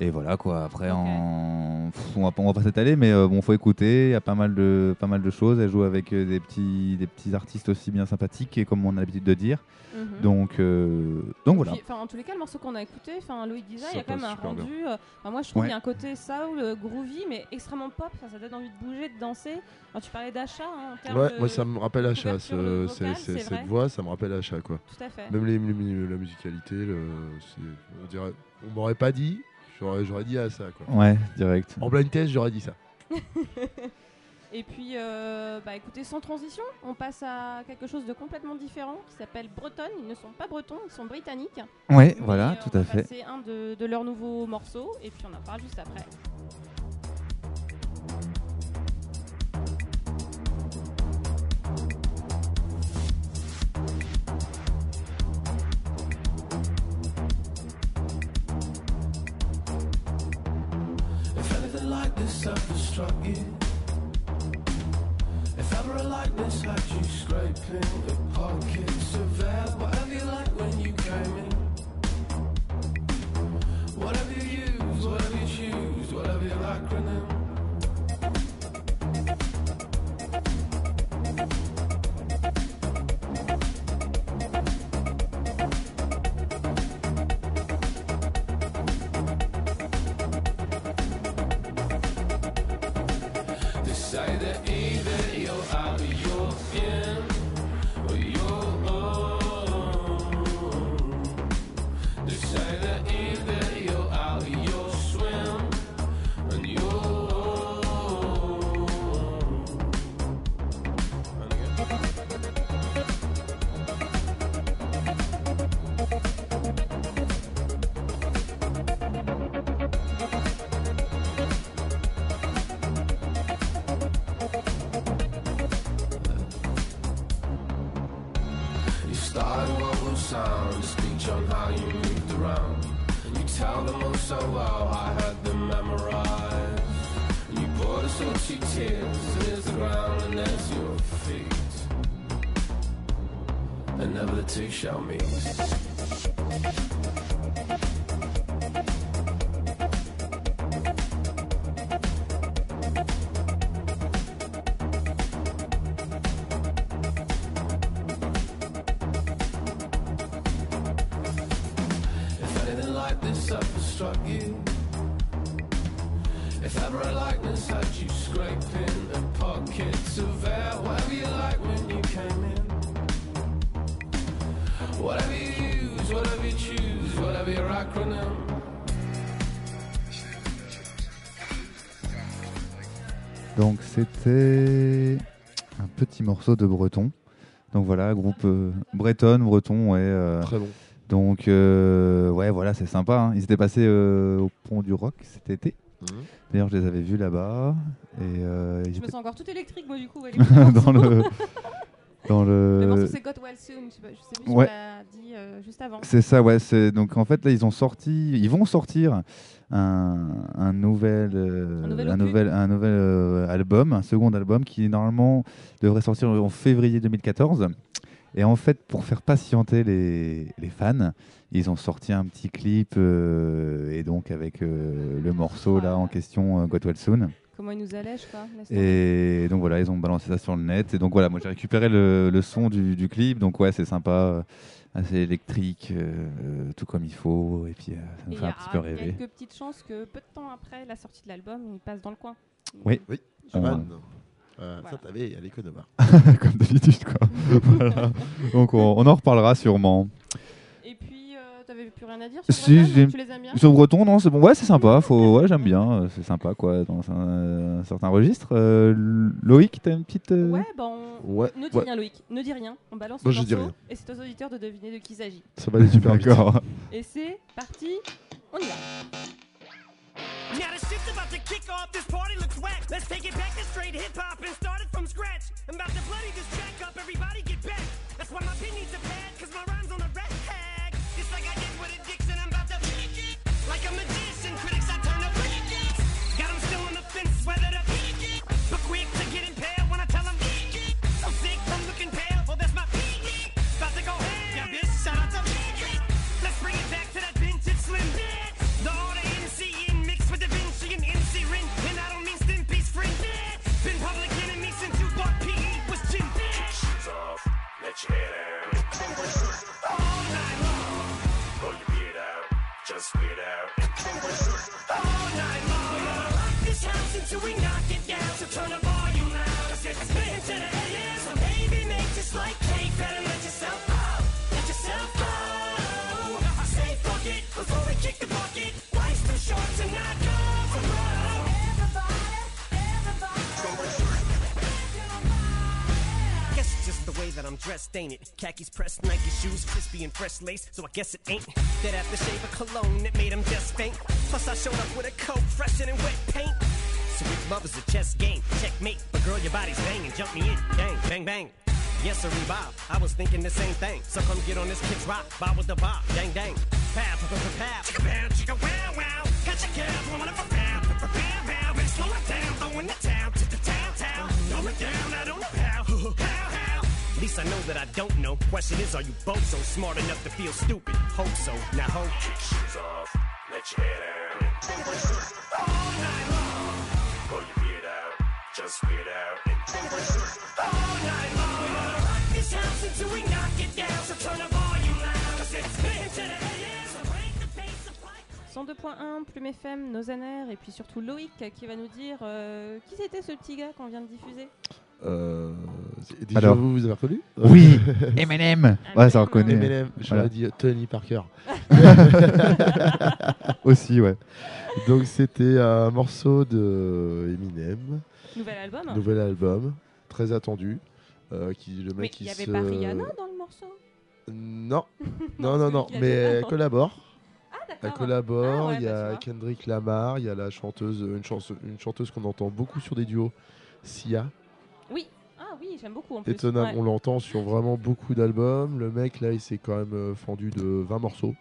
E: et voilà quoi. Après, en, pff, on va pas, on va pas s'étaler, mais euh, bon, faut écouter. Il y a pas mal de, pas mal de choses. Elle joue avec euh, des petits, des petits artistes aussi bien sympathiques et comme on a l'habitude de dire.
F: Mhm.
E: Donc, euh, donc voilà.
F: Puis, en tous les cas, le morceau qu'on a écouté, enfin, Loïc disait, il y a quand même un rendu. euh, enfin, moi, je trouve
E: Ouais.
F: qu'il y a un côté soul, groovy, mais extrêmement pop. Ça donne envie de bouger, de danser. Alors, tu parlais d'achat. hein,
J: Ouais,
F: de
J: moi ça me rappelle Achat, ce- cette
F: vrai.
J: voix, ça me rappelle Achat quoi.
F: Tout à fait.
J: Même les, les- la musicalité, le, on dirait, on m'aurait pas dit, j'aurais, j'aurais dit à ça quoi.
E: Ouais, direct.
J: En blind test, j'aurais dit ça. [laughs]
F: Et puis, euh, bah, écoutez, sans transition, on passe à quelque chose de complètement différent qui s'appelle Breton. Ils ne sont pas bretons, ils sont britanniques.
E: Ouais,
F: Mais,
E: voilà,
F: euh,
E: tout
F: on
E: à
F: va
E: fait.
F: passer un de, de leurs nouveaux morceaux et puis on en parle juste après.
Q: Struck if ever a likeness had you scraping the pockets of air, whatever you like when you came in, whatever you use, whatever you choose, whatever your acronym.
E: C'était un petit morceau de breton. Donc voilà, groupe euh, breton, breton, ouais. euh,
J: Très bon.
E: Donc euh, ouais, voilà, c'est sympa. hein. Ils étaient passés euh, au Pont du Rock cet été.
J: Mhm.
E: D'ailleurs, je les avais vus là-bas. Et euh, ils
F: Je me
E: étaient-
F: sens encore tout électrique, moi, du coup. [laughs]
E: dans le dans le.
F: Le morceau, c'est Got Well Soon. Je sais, pas, je sais plus si
E: Ouais.
F: tu l'as dit euh, juste avant.
E: C'est ça, ouais. C'est donc en fait là, ils ont sorti, ils vont sortir un, un nouvel, euh,
F: Un nouvel
E: un nouvel, un nouvel, euh, album, un second album qui normalement devrait sortir en février 2014. Et en fait, pour faire patienter les, les fans, ils ont sorti un petit clip et donc avec euh, le morceau là en question, euh, Got Well Soon.
F: Comment ils nous allègent, quoi.
E: Et donc voilà, ils ont balancé ça sur le net. Et donc voilà, moi j'ai récupéré le, le son du, du clip. Donc ouais, c'est sympa, euh, assez électrique, euh, euh, tout comme il faut. Et puis euh, ça me
F: il
E: fait
F: y
E: un
F: a
E: petit peu rêver.
F: quelques petites chances que peu de temps après la sortie de l'album, il passe dans le coin.
E: Oui.
J: Oui, Johan. Euh, Ça, t'avais à l'économa. [laughs]
E: comme d'habitude, quoi. [laughs] Voilà. Donc on, on en reparlera sûrement.
F: Euh, t'avais plus rien à dire sur
E: Si,
F: Breton Tu les aimes bien
E: Sur Breton, non, c'est bon. Ouais, c'est sympa. Faut... Ouais, j'aime bien. euh, C'est sympa, quoi, dans un, un certain registre. Euh, Loïc, t'as une petite. euh,
F: Ouais, bon.
J: Ouais,
F: Ne dis
J: ouais.
F: rien, Loïc. Ne dis rien. On balance
J: Moi,
F: le
J: je dis
F: morceau
J: rien.
F: et c'est aux auditeurs de deviner de qui il s'agit.
J: Ça va aller super vite.
E: D'accord. [laughs]
F: Et c'est parti. On y va.
R: Now the shit's about to kick off. This party looks whack. Let's take it back to straight hip hop and start it from scratch. I'm about to bloody this track up. Everybody get back. That's why my pin needs a pad, cause my I'm a that I'm dressed, ain't it? Khakis pressed, Nike shoes, crispy and fresh lace, so I guess it ain't that aftershave of cologne that made him just faint. Plus, I showed up with a coat fresher than wet paint. Sweet love is a chess game, checkmate. But girl, your body's banging, jump me in, bang, bang, bang. Yes, sir, Bob. I was thinking the same thing. So come get on this kid's rock, bob with the bob, dang, dang. Pow, pow, pow, pow. Chicka, pow, chicka, wow, wow. Got your girl blowing up a pow, pow, pow, pow. Slow it down, throwing the town to the town, town. Throw it down, least I know that I don't know. Question is, are you both so smart enough to feel stupid? Hope so. Now hope.
D: Kick shoes off, let your hair down.
R: All night long,
D: Pull your beard out, just weird out.
R: all night long. We're gonna rock this house until we knock it down. So turn the volume loud. Cause it's spin to the AM. So break the pace of life.
F: 102.1, Plume FM, Nozaner et puis surtout Loïc qui va nous dire euh, qui c'était ce petit gars qu'on vient de diffuser?
J: Euh, déjà,
E: Alors.
J: vous, vous avez reconnu [laughs]
E: Oui, Eminem. Ouais, ça reconnaît.
J: Eminem, j'aurais
E: Voilà.
J: dit Tony Parker. [laughs]
E: Aussi, ouais.
J: Donc c'était un morceau de Eminem.
F: Nouvel album
J: Nouvel album, très attendu. euh, qui, le mec
F: Mais il y avait
J: se...
F: pas Rihanna dans le morceau?
J: Non,
F: Non,
J: non, non, [laughs] mais
F: fait
J: elle collabore.
F: Ah,
J: Elle
F: d'accord.
J: collabore,
F: Ah, ouais,
J: il y
F: bah,
J: a. Kendrick Lamar, il y a la chanteuse, une, chanteuse, une chanteuse qu'on entend beaucoup sur des duos, Sia.
F: Oui, ah oui, j'aime beaucoup en plus.
J: Étonnant,
F: Ouais.
J: on l'entend sur vraiment beaucoup d'albums. Le mec, là, il s'est quand même euh, fendu de 20 morceaux.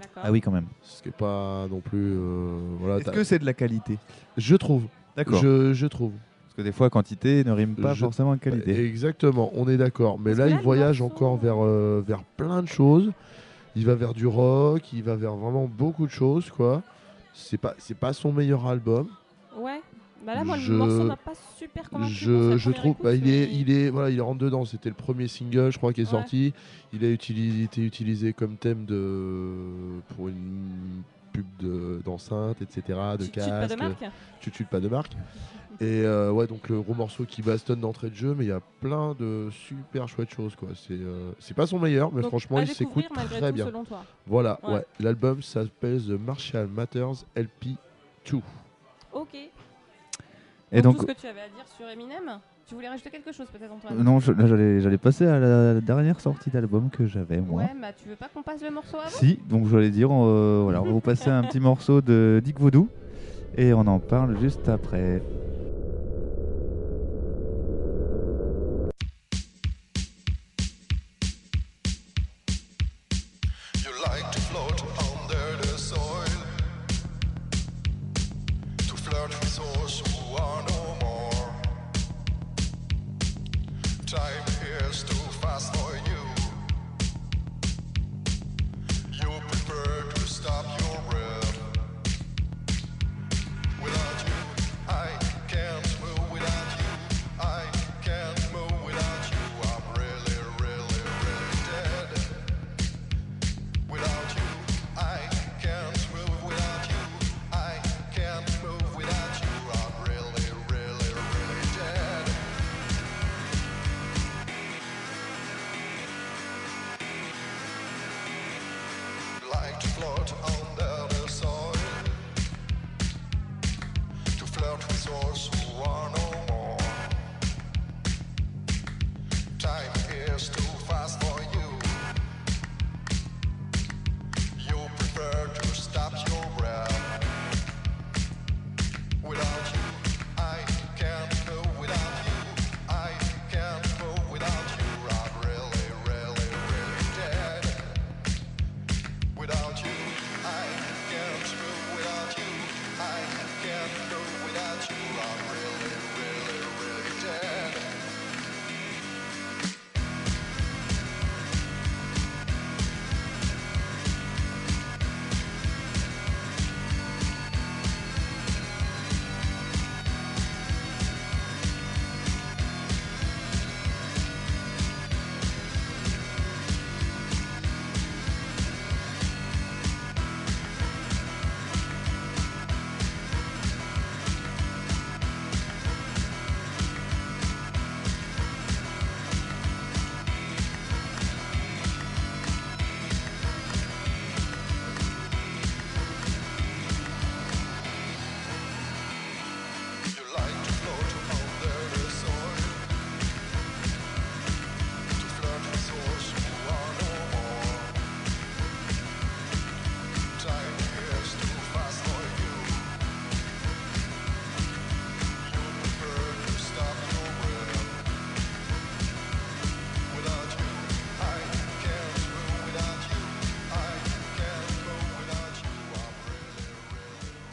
F: D'accord.
E: Ah oui, quand même.
J: Ce qui est pas non plus. euh, voilà,
E: Est-ce que c'est de la qualité?
J: Je trouve.
E: D'accord.
J: Je, je trouve.
E: Parce que des fois, quantité ne rime pas
J: Je-
E: forcément avec qualité.
J: Exactement, on est d'accord. Mais là, il voyage
F: morceau-
J: encore vers, euh, vers plein de choses. Il va vers du rock, il va vers vraiment beaucoup de choses, quoi. C'est pas, c'est pas son meilleur album.
F: Ouais. Bah là, moi,
J: Je-
F: le morceau m'a pas super convaincu.
J: Je, je trouve,
F: écoute,
J: bah, il est, il est, voilà, il rentre dedans. C'était le premier single, je crois, qui est
F: Ouais.
J: sorti. Il a utilisé, été utilisé comme thème de, pour une d'enceintes, etc., de
F: Chut, chut, pas de marque.
J: Chut, chut, pas de marque. Et euh, ouais, donc le gros morceau qui bastonne d'entrée de jeu, mais il y a plein de super chouettes choses. quoi. C'est euh, pas son meilleur, mais
F: Donc,
J: franchement, il s'écoute très
F: tout,
J: bien.
F: selon toi.
J: Voilà,
F: Ouais.
J: ouais. L'album s'appelle The Martial Matters LP 2.
F: Ok.
E: Et
F: donc, tout ce que tu avais à dire sur Eminem, tu voulais rajouter quelque chose peut-être Antoine?
E: Non, je- là j'allais j'allais passer à la dernière sortie d'album que j'avais moi.
F: Ouais, bah tu veux pas qu'on passe le morceau avant?
E: Si, donc j'allais dire, euh, voilà, on va vous passer un petit morceau de Dick Voodoo et on en parle juste après.
D: Like to float under the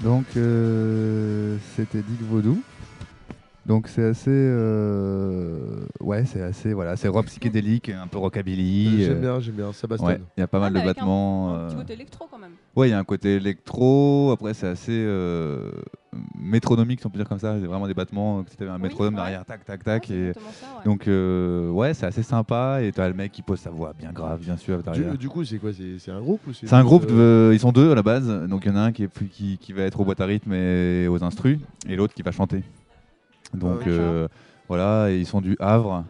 E: Donc euh, c'était Dick Vaudou. Donc c'est assez, euh, ouais, c'est assez, voilà, c'est rock psychédélique, un peu rockabilly.
J: J'aime
E: euh,
J: bien, j'aime bien, ça bastonne.
E: ouais, Il y a pas mal
F: mais
E: de
F: un-
E: battements.
F: un petit
E: euh,
F: côté électro, quand même.
E: Ouais, il y a un côté électro. Après c'est assez euh, métronomique, si on peut dire comme ça. C'est vraiment des battements. Tu avais un métronome derrière, tac, tac, tac. et donc euh, ouais, c'est assez sympa. Et t'as le mec qui pose sa voix bien grave, bien sûr. derrière.
J: Du, du coup, c'est quoi C'est un groupe ou
E: C'est un groupe,
J: euh,
E: de- ils sont deux à la base. Donc il y en a un qui, est plus, qui, qui va être aux boîtes à rythme et aux instrus, et l'autre qui va chanter. Donc
J: Ah,
E: euh, voilà, et ils sont du Havre.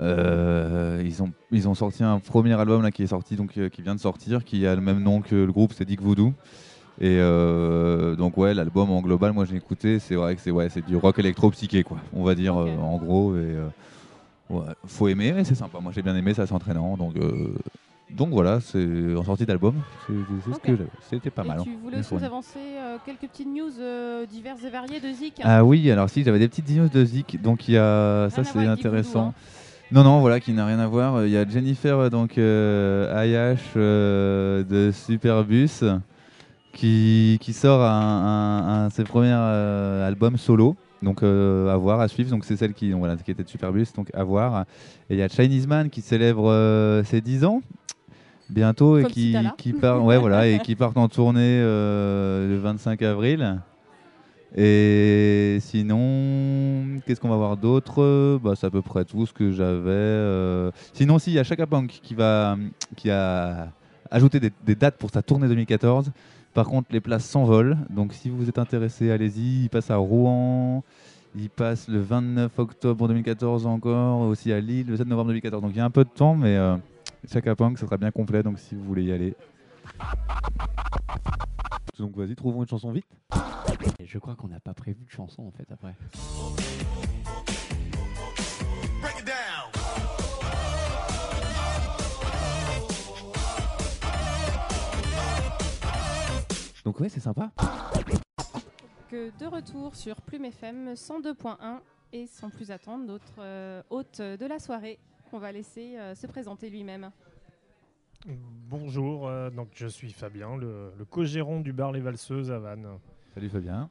E: Euh, ils, ont, ils ont sorti un premier album là, qui est sorti, donc euh, qui vient de sortir, qui a le même nom que le groupe, c'est Dick Voodoo. Et euh, donc ouais, l'album en global, moi j'ai écouté, c'est vrai que c'est ouais, c'est du rock électro psyché quoi, on va dire euh, en gros. Et euh, ouais, faut aimer, mais c'est sympa. Moi j'ai bien aimé, ça c'est entraînant. Donc donc voilà, c'est en sortie d'album, c'est ce que. C'était pas
F: Et
E: mal.
F: tu
E: hein,
F: voulais aussi nous avancer quelques petites news diverses et variées de Zik
E: Ah oui, alors si, j'avais des petites news de Zik, donc il y a ça c'est intéressant.
F: Voodoo,
E: Non, non, voilà, qui n'a rien à voir. Il y a Jennifer, donc Ayash de Superbus, qui, qui sort un, un- un- ses premiers euh, albums solo. Donc euh, à voir, à suivre. Donc c'est celle qui, donc, voilà, qui était de Superbus, donc à voir. Et il y a Chinese Man qui célèbre euh, ses 10 ans bientôt et qui, part, ouais, voilà, et qui part en tournée euh, le 25 avril. Et sinon, qu'est-ce qu'on va voir d'autre? Bah, C'est à peu près tout ce que j'avais. Sinon, si, il y a Chaka Punk qui, va, qui a ajouté des, des dates pour sa tournée 2014. Par contre, les places s'envolent. Donc, si vous êtes intéressé, allez-y. Il passe à Rouen. Il passe le 29 octobre 2014 encore, aussi à Lille le 7 novembre 2014. Donc, il y a un peu de temps, mais euh, Chaka Punk, ça sera bien complet. Donc, si vous voulez y aller. Donc, vas-y, trouvons une chanson vite.
A: Je crois qu'on n'a pas prévu de chanson en fait après.
E: Donc, ouais, c'est sympa.
F: Que de retour sur Plume FM 102.1 et sans plus attendre, notre euh, hôte de la soirée qu'on va laisser euh, se présenter lui-même.
S: Bonjour, euh, donc je suis Fabien, le, le co-gérant du bar Les Valseuses à Vannes.
E: Salut Fabien.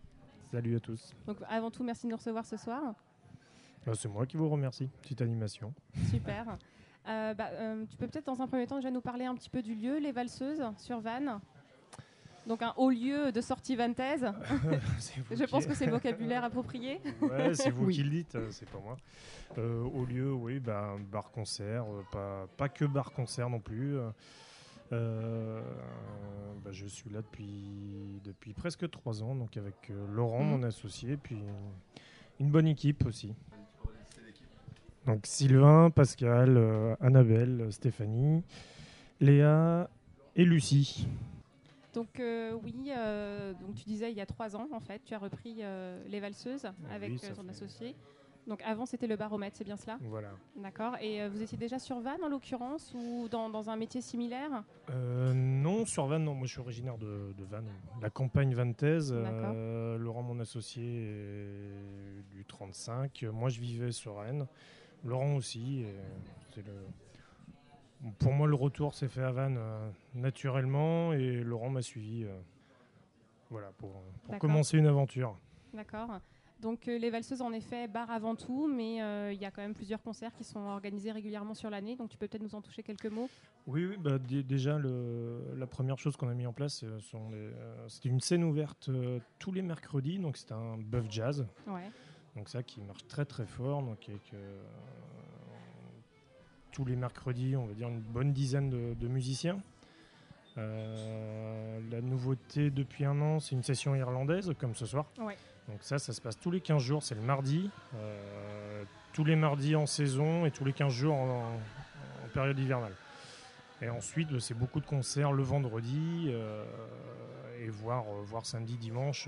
S: Salut à tous.
F: Donc avant tout, merci de nous recevoir ce soir.
S: Euh, C'est moi qui vous remercie. Petite animation.
F: Super. [laughs] Euh, bah, euh, tu peux peut-être dans un premier temps déjà nous parler un petit peu du lieu, les Valseuses sur Vannes. Donc un haut lieu de sortie vantaise. [laughs] Je
S: qui-
F: pense que c'est le [laughs] vocabulaire approprié.
S: Ouais, c'est vous
F: Oui.
S: qui le dites, euh, c'est pas moi. Euh, au lieu, oui, bah, bar-concert, euh, pas, pas que bar-concert non plus. euh, bah, je suis là depuis, depuis presque trois ans, donc avec Laurent,
F: Mhm.
S: mon associé, puis une bonne équipe aussi. Donc Sylvain, Pascal, euh, Annabelle, Stéphanie, Léa et Lucie.
F: Donc euh, oui, euh, donc tu disais il y a trois ans en fait, tu as repris euh, les valseuses avec
S: oui, ça
F: euh, ton associé. Donc avant c'était le baromètre, c'est bien cela
S: Voilà.
F: D'accord. Et vous étiez déjà sur Vannes en l'occurrence ou dans, dans un métier similaire?
S: Non, sur Vannes, non. Moi, je suis originaire de, de Vannes, la campagne vantaise. Laurent, mon associé, est du 35. Moi, je vivais sur Rennes. Laurent aussi. c'est le... Pour moi, le retour s'est fait à Vannes euh, naturellement et Laurent m'a suivi euh, voilà, pour, pour
F: D'accord.
S: commencer une aventure.
F: D'accord. Donc euh, les valseuses en effet bar avant tout, mais euh, il y a quand même plusieurs concerts qui sont organisés régulièrement sur l'année. Donc tu peux peut-être nous en toucher quelques mots.
S: Oui, oui, bah, dé- déjà, le, la première chose qu'on a mis en place, euh, euh, c'était une scène ouverte euh, tous les mercredis, donc c'était un buff jazz.
F: Ouais.
S: Donc ça qui marche très très fort, donc avec euh, tous les mercredis, on va dire une bonne dizaine de, de musiciens. Euh, la nouveauté depuis un an, c'est une session irlandaise, comme ce soir.
F: Ouais.
S: Donc ça, ça se passe tous les 15 jours, c'est le mardi. euh, tous les mardis en saison et tous les 15 jours en, en période hivernale. Et ensuite, bah, c'est beaucoup de concerts le vendredi euh, et voire, euh, voire samedi, dimanche,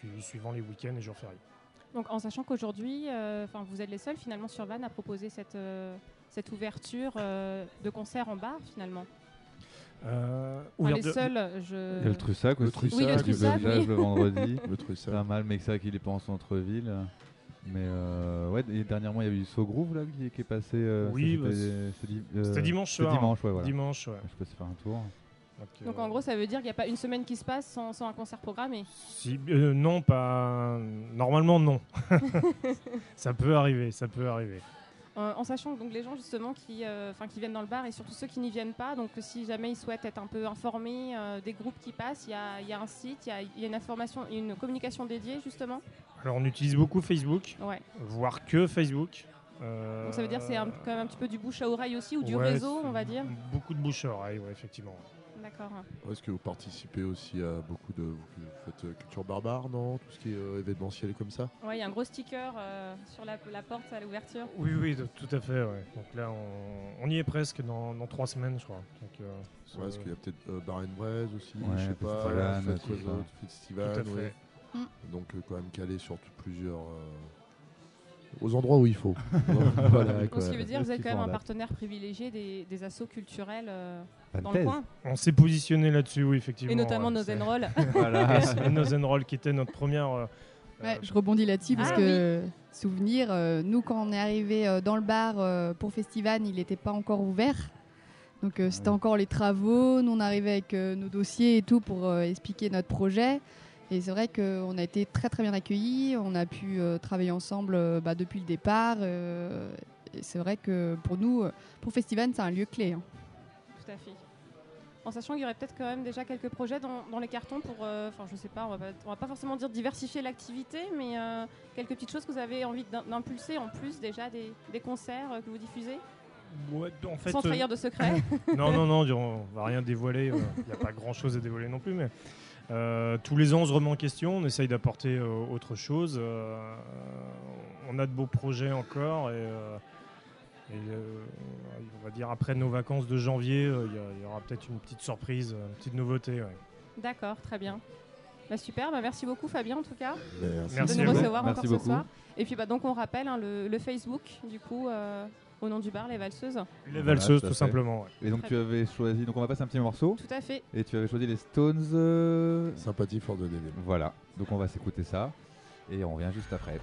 S: su- suivant les week-ends et jours fériés.
F: Donc en sachant qu'aujourd'hui, euh, enfin vous êtes les seuls finalement sur Vannes à proposer cette, euh, cette ouverture euh, de concerts en bar finalement.
S: Euh,
F: Enfin, les
S: de-
F: seuls, je...
E: Il y a le Trussac
F: Le
E: aussi.
F: Trussac, Oui, le
E: du
F: Trussac,
E: Belgiage
F: oui.
E: le vendredi. [laughs]
J: Le Trussac.
E: Pas mal, mais que ça qu'il est pas en centre-ville. Mais euh, ouais, et dernièrement, il y a eu So Groove là, qui, qui est passé. euh,
S: Oui, bah,
E: c'était- di- euh,
S: c'était dimanche soir.
E: Dimanche, ouais, voilà.
S: Dimanche, ouais.
E: Je peux se faire un tour.
F: Donc en gros ça veut dire qu'il n'y a pas une semaine qui se passe sans, sans un concert programmé.
S: Si- euh, non, pas. Normalement, non. [laughs] ça peut arriver, ça peut arriver.
F: Euh, en sachant que donc les gens justement qui, euh, qui viennent dans le bar et surtout ceux qui n'y viennent pas, donc si jamais ils souhaitent être un peu informés euh, des groupes qui passent, il y a, y a un site, il y a, il y a une information, une communication dédiée justement.
S: Alors, on utilise beaucoup Facebook,
F: Ouais.
S: voire que Facebook. Euh,
F: Donc ça veut dire que c'est quand même un petit peu du bouche à oreille aussi ou du
S: ouais,
F: réseau, on va dire.
S: Beaucoup de bouche à oreille, ouais, effectivement.
F: D'accord.
J: Est-ce que vous participez aussi à beaucoup de. Vous faites euh, culture barbare, non? Tout ce qui est euh, événementiel et comme ça?
F: Ouais, il y a un gros sticker euh, sur la, la porte à l'ouverture.
S: Oui, oui, de- tout à fait. Ouais. Donc là, on, on y est presque dans, dans trois semaines, je crois. Donc, euh,
J: Ouais, Est-ce qu'il y a peut-être euh, Bar and Braise aussi
E: Ouais,
J: Je sais pas.
E: Festival,
J: Fête
E: tout
J: quoi
E: ça.
J: d'autre Festival,
S: Tout à
J: ouais.
S: fait.
J: Donc euh, quand même calé sur tout- plusieurs. euh, aux endroits où il faut. [laughs] voilà,
F: Donc ce qui veut dire que vous êtes quand même un partenaire privilégié des, des assos culturels euh, dans le
J: Vantaise.
F: coin.
S: On s'est positionné là-dessus, oui, effectivement.
F: Et notamment Nos
S: c'est-
F: Roll. [laughs]
S: Voilà. [laughs] Et Nos and Roll qui était notre première. euh,
H: Ouais, je rebondis là-dessus parce
F: Ah
H: que souvenir, euh, nous quand on est arrivé euh, dans le bar euh, pour Festival, il n'était pas encore ouvert. Donc euh, c'était encore les travaux, nous on arrivait avec euh, nos dossiers et tout pour euh, expliquer notre projet. Et c'est vrai qu'on a été très très bien accueillis, on a pu euh, travailler ensemble euh, bah, depuis le départ. euh, et c'est vrai que pour nous, euh, pour Festival, c'est un lieu clé. hein.
F: Tout à fait. En sachant qu'il y aurait peut-être quand même déjà quelques projets dans, dans les cartons pour, euh, enfin je sais pas, on va pas, on va pas forcément dire diversifier l'activité, mais euh, quelques petites choses que vous avez envie d'im- d'impulser en plus déjà des, des concerts euh, que vous diffusez?
S: Ouais, en fait,
F: Sans trahir de secret. [laughs]
S: non, non, non, on va rien dévoiler. [laughs] Il n'y a pas grand chose à dévoiler non plus. Mais euh, tous les ans, on se remet en question. On essaye d'apporter euh, autre chose. euh, on a de beaux projets encore. Et, et, euh, on va dire après nos vacances de janvier, euh, il y aura peut-être une petite surprise, une petite nouveauté. ouais.
F: D'accord, très bien. Bah, super, bah, merci beaucoup Fabien en tout cas
S: Merci.
F: de
S: Merci
F: nous recevoir
N: Merci
F: encore
N: beaucoup.
F: ce soir. Et puis bah, donc on rappelle hein, le, le Facebook du coup euh, au nom du bar Les Valseuses.
S: Les
N: Voilà,
S: valseuses,
N: tout à
S: tout
N: fait.
S: simplement. ouais.
N: Et donc
F: Très
N: tu avais choisi, donc on va passer un petit morceau.
F: Tout à fait.
N: Et tu avais choisi les Stones. euh,
J: Sympathie for the Devil.
N: Voilà, donc on va s'écouter ça et on revient juste après.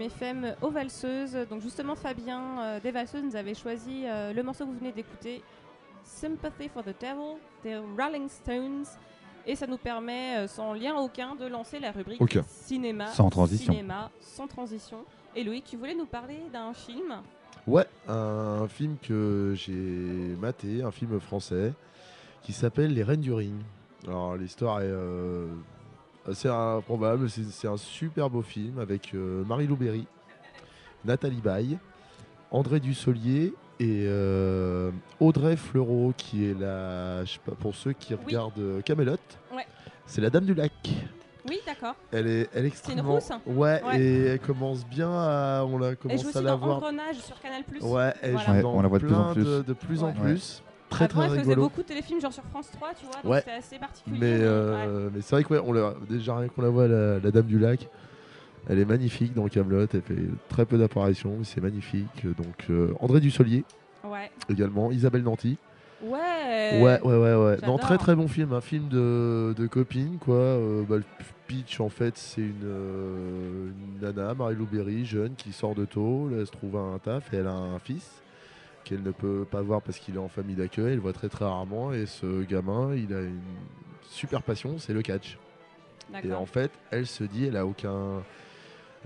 F: FM aux valseuses. Donc justement Fabien euh, des valseuses nous avait choisi euh, le morceau que vous venez d'écouter, Sympathy for the Devil des Rolling Stones. Et ça nous permet, euh, sans lien aucun, de lancer la rubrique cinéma.
N: Sans transition.
F: Cinéma sans transition. Et Loïc, tu voulais nous parler d'un film?
J: Ouais, un film que j'ai maté, un film français qui s'appelle Les Reines du Ring. Alors l'histoire est euh, assez improbable, c'est c'est un super beau film avec euh, Marie-Lou Berry, Nathalie Baye, André Dussolier et euh, Audrey Fleurot qui est la, je sais pas, pour ceux qui regardent Camelot,
F: Ouais.
J: c'est la Dame du Lac.
F: Oui, d'accord.
J: Elle est, elle est
F: C'est une
J: extrêmement.
F: rousse
J: ouais,
F: Ouais.
J: et elle commence bien à. On la
F: Elle joue
J: commence
F: aussi
J: à la
F: dans
J: voir.
F: Engrenage sur Canal+.
J: Ouais, elle
F: Voilà.
J: joue
N: Ouais,
J: dans
N: on la voit de plus en
J: plein
N: plus.
J: De, de plus en
F: Ouais.
J: plus. Très
F: Avant,
J: très
F: faisait beaucoup de téléfilms, genre sur France 3, tu vois, donc
J: Ouais.
F: c'était assez particulier.
J: Mais, euh,
F: ouais.
J: mais c'est vrai que ouais, on l'a- déjà rien qu'on la voit, la, la Dame du Lac, elle est magnifique dans Camelot. Elle fait très peu d'apparitions, mais c'est magnifique. Donc euh, André Dussolier
F: Ouais.
J: également, Isabelle Nanty.
F: Ouais.
J: Ouais, ouais, ouais, ouais. Non, très très bon film, un film de, de copine, quoi. Euh, bah, le pitch, en fait, c'est une, euh, une nana, Marie-Lou jeune, qui sort de tôle, elle se trouve un taf et elle a un fils qu'elle ne peut pas voir parce qu'il est en famille d'accueil, elle voit très très rarement, et ce gamin, il a une super passion, c'est le catch. Et en fait, elle se dit, elle a aucun...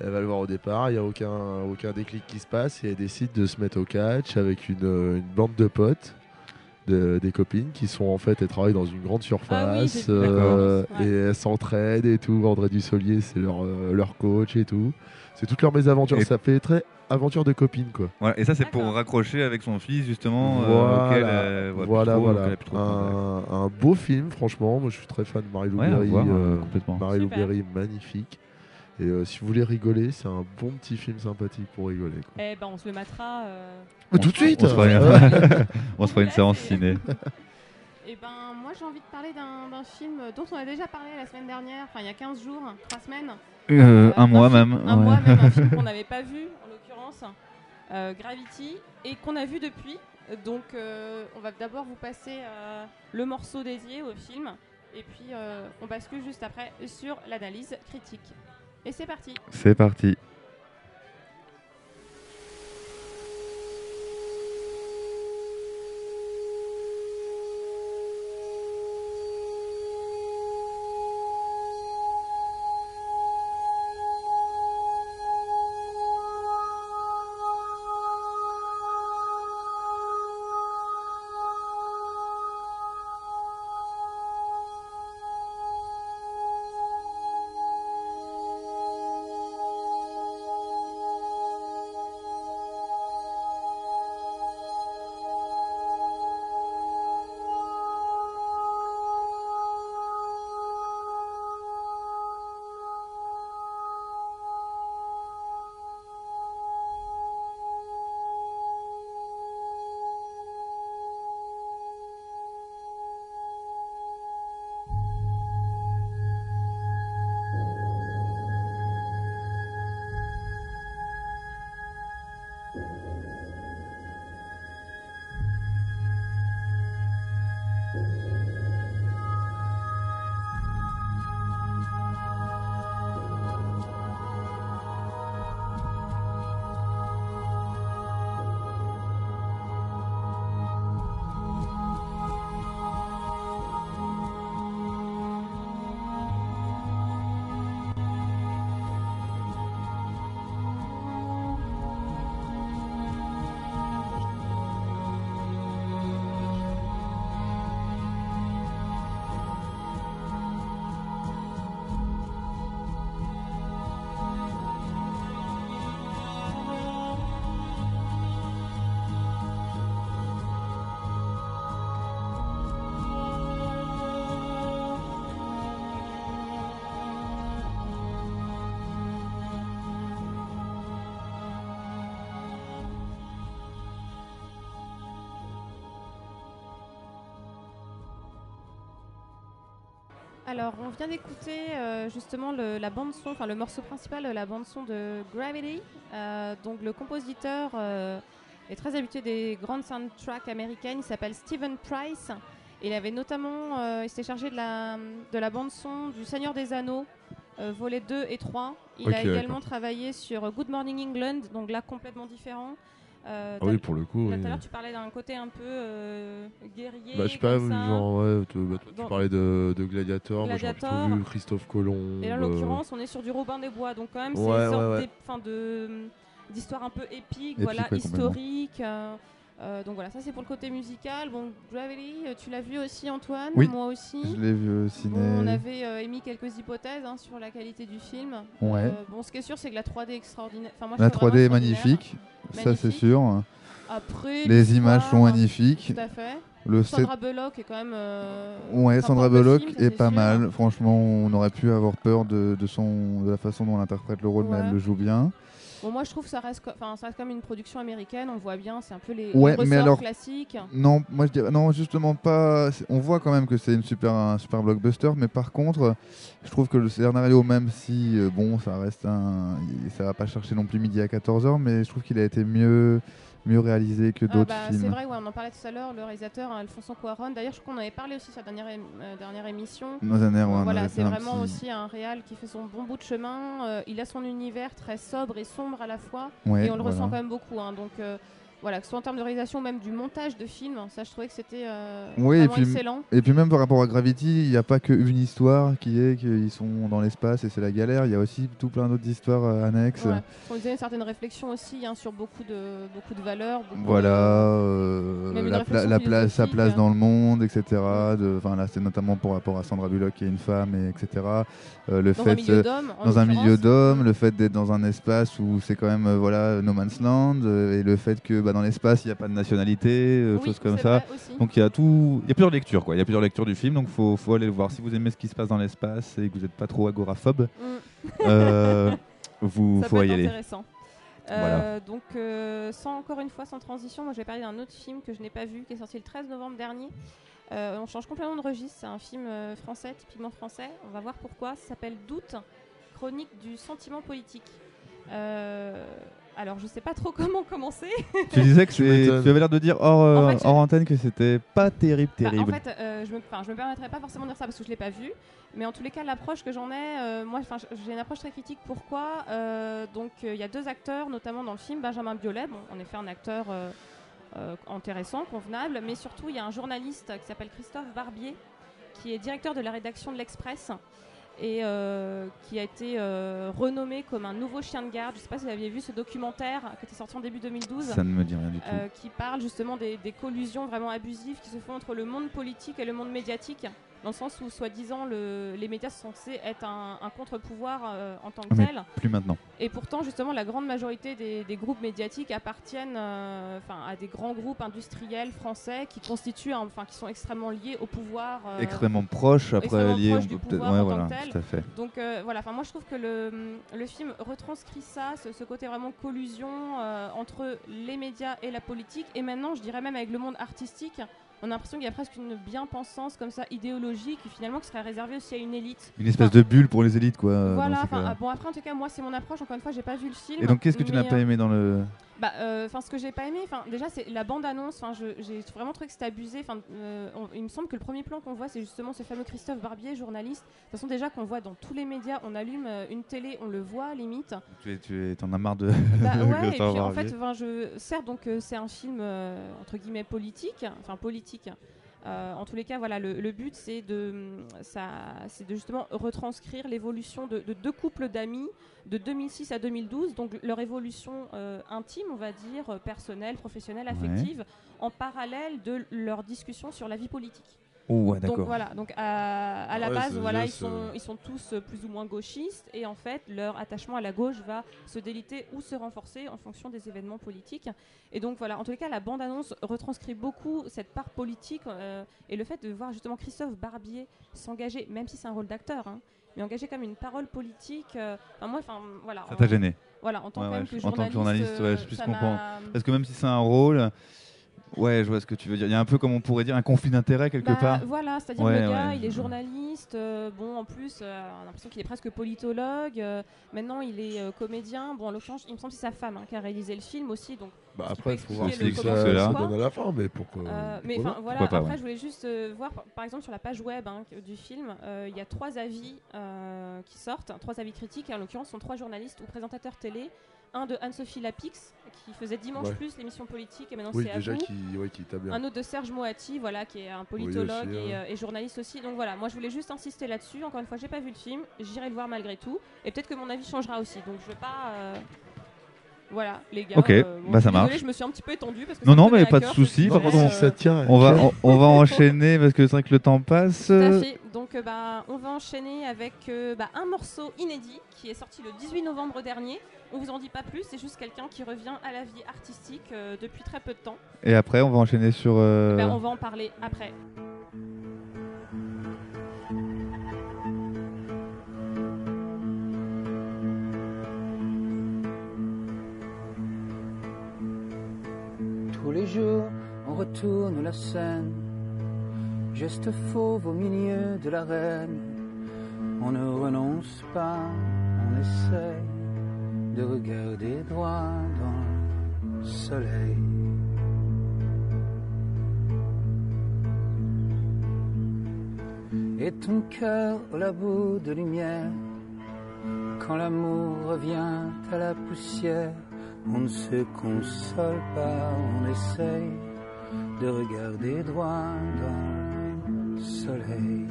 J: Elle va le voir au départ, il n'y a aucun, aucun déclic qui se passe et elle décide de se mettre au catch avec une, une bande de potes, de- des copines qui sont en fait, elles travaillent dans une grande surface
F: j'ai vu.
J: euh, et elles s'entraident et tout. André Dussolier, c'est leur, euh, leur coach et tout. C'est toutes leurs mésaventures.
E: Et-
J: Ça fait très aventure de copines quoi.
E: Voilà, et ça, c'est pour raccrocher avec son fils, justement. euh, auquel plus
J: voilà,
E: trop,
J: voilà.
E: trop contact.
J: un, un beau film, franchement. Moi, je suis très fan de Marie-Lou
E: Ouais, à
J: Berry.
E: voir,
J: euh,
E: euh.
J: Marie-Lou. Berry, magnifique. Et euh, si vous voulez rigoler, c'est un bon petit film sympathique pour rigoler. quoi.
F: Eh ben, on se le matera. euh,
J: Ah, tout de suite
E: On se fera une,
J: Ouais. [laughs]
E: on se fera une séance ciné. [laughs]
F: Eh ben, moi j'ai envie de parler d'un d'un film dont on a déjà parlé la semaine dernière, enfin il y a 15 jours, 3 semaines.
E: Euh, un mois
F: film-
E: même,
F: Un
E: ouais.
F: mois même, un film qu'on [laughs] n'avait pas vu en l'occurrence, euh, Gravity, et qu'on a vu depuis. Donc euh, on va d'abord vous passer euh, le morceau dédié au film, et puis euh, on bascule juste après sur l'analyse critique. Et c'est parti
E: C'est parti.
F: Alors, on vient d'écouter euh, justement le- la bande son, enfin le morceau principal, la bande son de Gravity. Euh, donc, le compositeur euh, est très habitué des grandes soundtracks américaines. Il s'appelle Stephen Price. Il avait notamment, il s'était chargé de la, de la bande son du Seigneur des Anneaux, volets 2 et 3. Il a également travaillé sur Good Morning England, donc là complètement différent. Euh,
J: Ah oui, pour le coup,
F: tout à l'heure, tu parlais d'un côté un peu euh, guerrier.
J: Bah, je sais pas, genre, ouais, tu, bah, toi, tu parlais de, de Gladiator, moi
F: Gladiator.
J: plutôt vu Christophe Colomb.
F: Et là, en
J: euh,
F: l'occurrence, on est sur du Robin des Bois, donc quand même, c'est
J: Ouais,
F: une sorte
J: ouais,
F: d'histoire un peu épique,
E: Épique,
F: voilà, historique. euh, euh, donc voilà, ça c'est pour le côté musical. Bon, Gravity, euh, tu l'as vu aussi, Antoine
E: Oui,
F: Moi aussi.
E: je l'ai vu au ciné.
F: Bon, on avait euh, émis quelques hypothèses hein, sur la qualité du film.
E: Ouais.
F: Euh, bon, ce qui est sûr, c'est que la 3D est extraordinaire. Enfin, moi, je
E: La
F: trouve
E: 3D est magnifique, ça c'est sûr.
F: Après,
E: les images sont magnifiques.
F: Tout à fait.
E: Le
F: Sandra Bullock est quand même.
E: Ouais, Sandra Bullock
F: film,
E: est pas
F: sûr.
E: mal. Franchement, on aurait pu avoir peur de, de son, de la façon dont elle interprète le rôle, mais elle le joue bien.
F: Bon, moi je trouve que ça reste, enfin, ça reste comme une production américaine, on voit bien, c'est un peu les,
E: Ouais,
F: ressorts
E: mais alors
F: classiques.
E: non, moi je dirais non justement pas. On voit quand même que c'est une super un super blockbuster, mais par contre, je trouve que le scénario, même si euh, bon, ça reste un, ça va pas chercher non plus midi à 14h, mais je trouve qu'il a été mieux mieux réalisé que
F: Ah
E: d'autres
F: bah,
E: films.
F: c'est vrai, ouais, on en parlait tout à l'heure, le réalisateur hein, Alfonso Cuarón. D'ailleurs, je crois qu'on avait parlé aussi sur la dernière, euh, dernière émission.
E: Ouais,
F: voilà, c'est vraiment
E: petit-
F: aussi un réal qui fait son bon bout de chemin. Euh, il a son univers très sobre et sombre à la fois,
E: Ouais,
F: et on le
E: voilà.
F: ressent quand même beaucoup. hein. donc euh, voilà, que ce soit en termes de réalisation, même du montage de film, ça, je trouvais que c'était euh,
E: Oui, et
F: vraiment
E: puis,
F: excellent.
E: et puis même par rapport à Gravity, il n'y a pas qu'une histoire qui est qu'ils sont dans l'espace et c'est la galère, il y a aussi tout plein d'autres histoires euh, annexes.
F: Ouais. On faisait une certaine réflexion aussi hein, sur beaucoup de, beaucoup de valeurs. beaucoup
E: Voilà, euh, la, pla- la sa place dans le monde, etc. De, là, c'est notamment pour rapport à Sandra Bullock qui est une femme, et etc. Euh, le
F: Dans un
E: fait
F: milieu
E: euh,
F: d'hommes,
E: dans un milieu d'hommes, le fait d'être dans un espace où c'est quand même voilà no man's land, et le fait que bah, dans l'espace il n'y a pas de nationalité, euh,
F: Oui,
E: choses comme ça. Donc il y a tout, il y a plusieurs lectures quoi. Il y a plusieurs lectures du film, donc faut faut aller le voir. Si vous aimez ce qui se passe dans l'espace et que vous n'êtes pas trop agoraphobe,
F: Mm.
E: euh, [laughs] vous
F: ça
E: faut
F: peut
E: y
F: être
E: aller.
F: intéressant.
E: Voilà.
F: Euh, donc, euh, sans encore une fois, sans transition, moi je vais parler d'un autre film que je n'ai pas vu, qui est sorti le 13 novembre dernier. Euh, on change complètement de registre, c'est un film français, typiquement français. On va voir pourquoi. Ça s'appelle Doute, chronique du sentiment politique. Alors, je sais pas trop [laughs] comment commencer.
E: Tu disais que
J: Tu
E: c'est,
J: m'étonnes.
E: tu avais l'air de dire hors, euh,
F: En fait, je-
E: hors antenne que c'était pas terrible,
F: Bah,
E: terrible.
F: en fait, euh, je me, je me permettrai pas forcément de dire ça parce que je l'ai pas vu, mais en tous les cas, l'approche que j'en ai, euh, moi, j'ai une approche très critique. Pourquoi Euh, Donc, euh, il y a deux acteurs, notamment dans le film, Benjamin Biolay, bon, en effet, un acteur euh, euh, intéressant, convenable, mais surtout, il y a un journaliste qui s'appelle Christophe Barbier, qui est directeur de la rédaction de l'Express et euh, qui a été euh, renommé comme un nouveau chien de garde. Je sais pas si vous aviez vu ce documentaire qui était sorti en début 2012.
E: Ça ne me dit rien du tout.
F: Euh, qui parle justement des, des collusions vraiment abusives qui se font entre le monde politique et le monde médiatique, dans le sens où, soi-disant, le- les médias sont censés être un, un contre-pouvoir euh, en tant que
E: Ah, mais
F: tel.
E: plus maintenant.
F: Et pourtant, justement, la grande majorité des, des groupes médiatiques appartiennent euh, à des grands groupes industriels français qui constituent, enfin, qui sont extrêmement liés au pouvoir. euh,
E: Extrêmement proches, après, liés, peut-être-
F: pouvoir
E: ouais,
F: en
E: voilà,
F: tant que tel.
E: tout à fait.
F: Donc voilà, enfin moi je trouve que le, le film retranscrit ça, ce, ce côté vraiment collusion entre les médias et la politique, et maintenant je dirais même avec le monde artistique, on a l'impression qu'il y a presque une bien-pensance comme ça idéologique, qui finalement qui serait réservée aussi à une élite.
E: Une espèce de bulle pour les élites, quoi.
F: Voilà, ah, bon après en tout cas moi c'est mon approche, encore une fois j'ai pas vu le film.
E: Et donc, qu'est-ce que tu n'as pas
F: euh,
E: aimé dans le.
F: bah, euh, enfin, ce que j'ai pas aimé, enfin, déjà, c'est la bande-annonce. Enfin, j'ai vraiment trouvé que c'était abusé. Enfin, euh, il me semble que le premier plan qu'on voit, c'est justement ce fameux Christophe Barbier, journaliste. De toute façon, déjà qu'on voit dans tous les médias, on allume euh, une télé, on le voit limite.
E: Tu es, tu es, t'en as marre de.
F: Bah [laughs] ouais, et puis en fait, je, certes, donc c'est un film entre guillemets politique, enfin politique. Euh, en tous les cas, voilà, le, le but c'est de, ça, c'est de justement retranscrire l'évolution de, de deux couples d'amis de 2006 à 2012, donc leur évolution euh, intime, on va dire, personnelle, professionnelle, affective, en parallèle de leur discussion sur la vie politique.
E: Oh, ouais,
F: Donc
E: d'accord.
F: voilà, donc à, à la
J: Ouais,
F: base, voilà, ils sont,
J: euh,
F: ils sont tous euh, plus ou moins gauchistes et en fait, leur attachement à la gauche va se déliter ou se renforcer en fonction des événements politiques. Et donc voilà, en tous les cas, la bande-annonce retranscrit beaucoup cette part politique euh, et le fait de voir justement Christophe Barbier s'engager, même si c'est un rôle d'acteur, hein, mais engager comme une parole politique. euh, enfin, moi, enfin voilà.
E: Ça t'a gêné
F: Voilà, en tant
E: Ouais,
F: que,
E: ouais,
F: même que
E: je- En tant que journaliste, ouais, je
F: euh,
E: puisse
F: ça
E: comprendre. Parce que même si c'est un rôle. Ouais, je vois ce que tu veux dire. Il y a un peu, comme on pourrait dire, un conflit d'intérêts quelque
F: Bah,
E: part.
F: Voilà, c'est-à-dire
E: Ouais,
F: le gars,
E: ouais.
F: il est journaliste. euh, bon, en plus, euh, on a l'impression qu'il est presque politologue. euh, maintenant, il est euh, comédien. Bon, en l'occurrence, il me semble que c'est sa femme hein, qui a réalisé le film aussi. Donc,
J: Bah après, il faut voir si ça, donne à la fin, mais pourquoi
F: Euh, mais enfin voilà,
E: Pourquoi pas,
F: après
E: ouais.
F: je voulais juste euh, voir par, par exemple sur la page web hein, du film, euh, il y a trois avis euh, qui sortent, trois avis critiques, et en l'occurrence ce sont trois journalistes ou présentateurs télé, un de Anne-Sophie Lapix qui faisait Dimanche
J: Ouais.
F: Plus l'émission politique et maintenant
J: Oui,
F: c'est à vous.
J: qui, ouais, qui t'a bien.
F: Un autre de Serge Moati, voilà, qui est un politologue
J: aussi,
F: et,
J: ouais.
F: euh, et journaliste aussi. Donc voilà, moi je voulais juste insister là-dessus. Encore une fois, j'ai pas vu le film, j'irai le voir malgré tout, et peut-être que mon avis changera aussi. Donc je vais pas. Voilà, les gars.
E: Ok,
F: euh, bon,
E: bah, ça marche.
F: je me suis un petit peu étendue parce que
E: Non, non, mais pas de souci. Par contre,
J: ça tient.
E: on va, on, on va enchaîner parce que c'est vrai que le temps passe.
F: Tout à fait. Donc, euh, bah, on va enchaîner avec euh, bah, un morceau inédit qui est sorti le 18 novembre dernier. On vous en dit pas plus, c'est juste quelqu'un qui revient à la vie artistique euh, depuis très peu de temps.
E: Et après, on va enchaîner sur. euh,
F: Ben, on va en parler après.
T: On retourne la scène. Geste fauve au milieu de l'arène. On ne renonce pas, on essaye de regarder droit dans le soleil. Et ton cœur au labo de lumière, quand l'amour revient à la poussière, on ne se console pas, on essaye de regarder droit dans le soleil.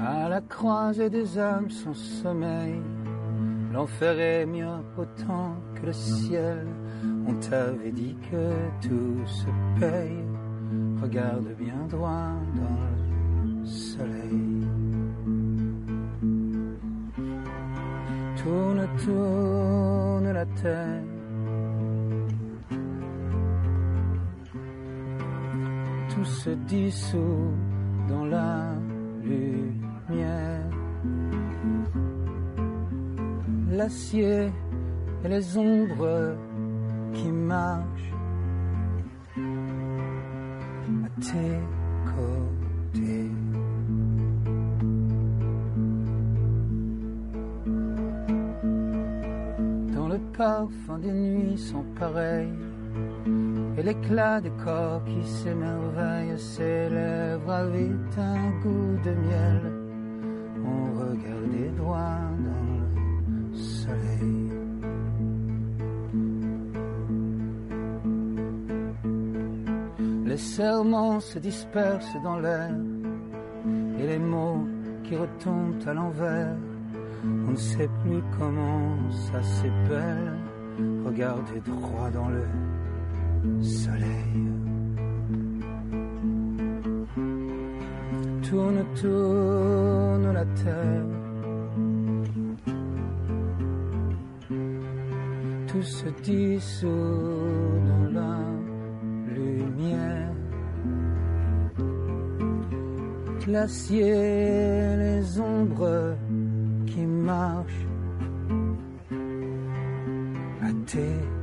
T: À la croisée des âmes sans sommeil, l'enfer est mieux autant que le ciel. On t'avait dit que tout se paye. Regarde bien droit dans le soleil. Tourne, tourne la terre. Tout se dissout dans la lumière. L'acier et les ombres qui marchent à tes côtés. Parfum des nuits sans pareil, et l'éclat des corps qui s'émerveillent, ses lèvres avaient un goût de miel. On regardait droit dans le soleil. Les serments se dispersent dans l'air et les mots qui retombent à l'envers. On ne sait plus comment ça s'épelle. Regardez droit dans le soleil. Tourne, tourne la terre. Tout se dissout dans la lumière. Glacier, les ombres qui marchent à tes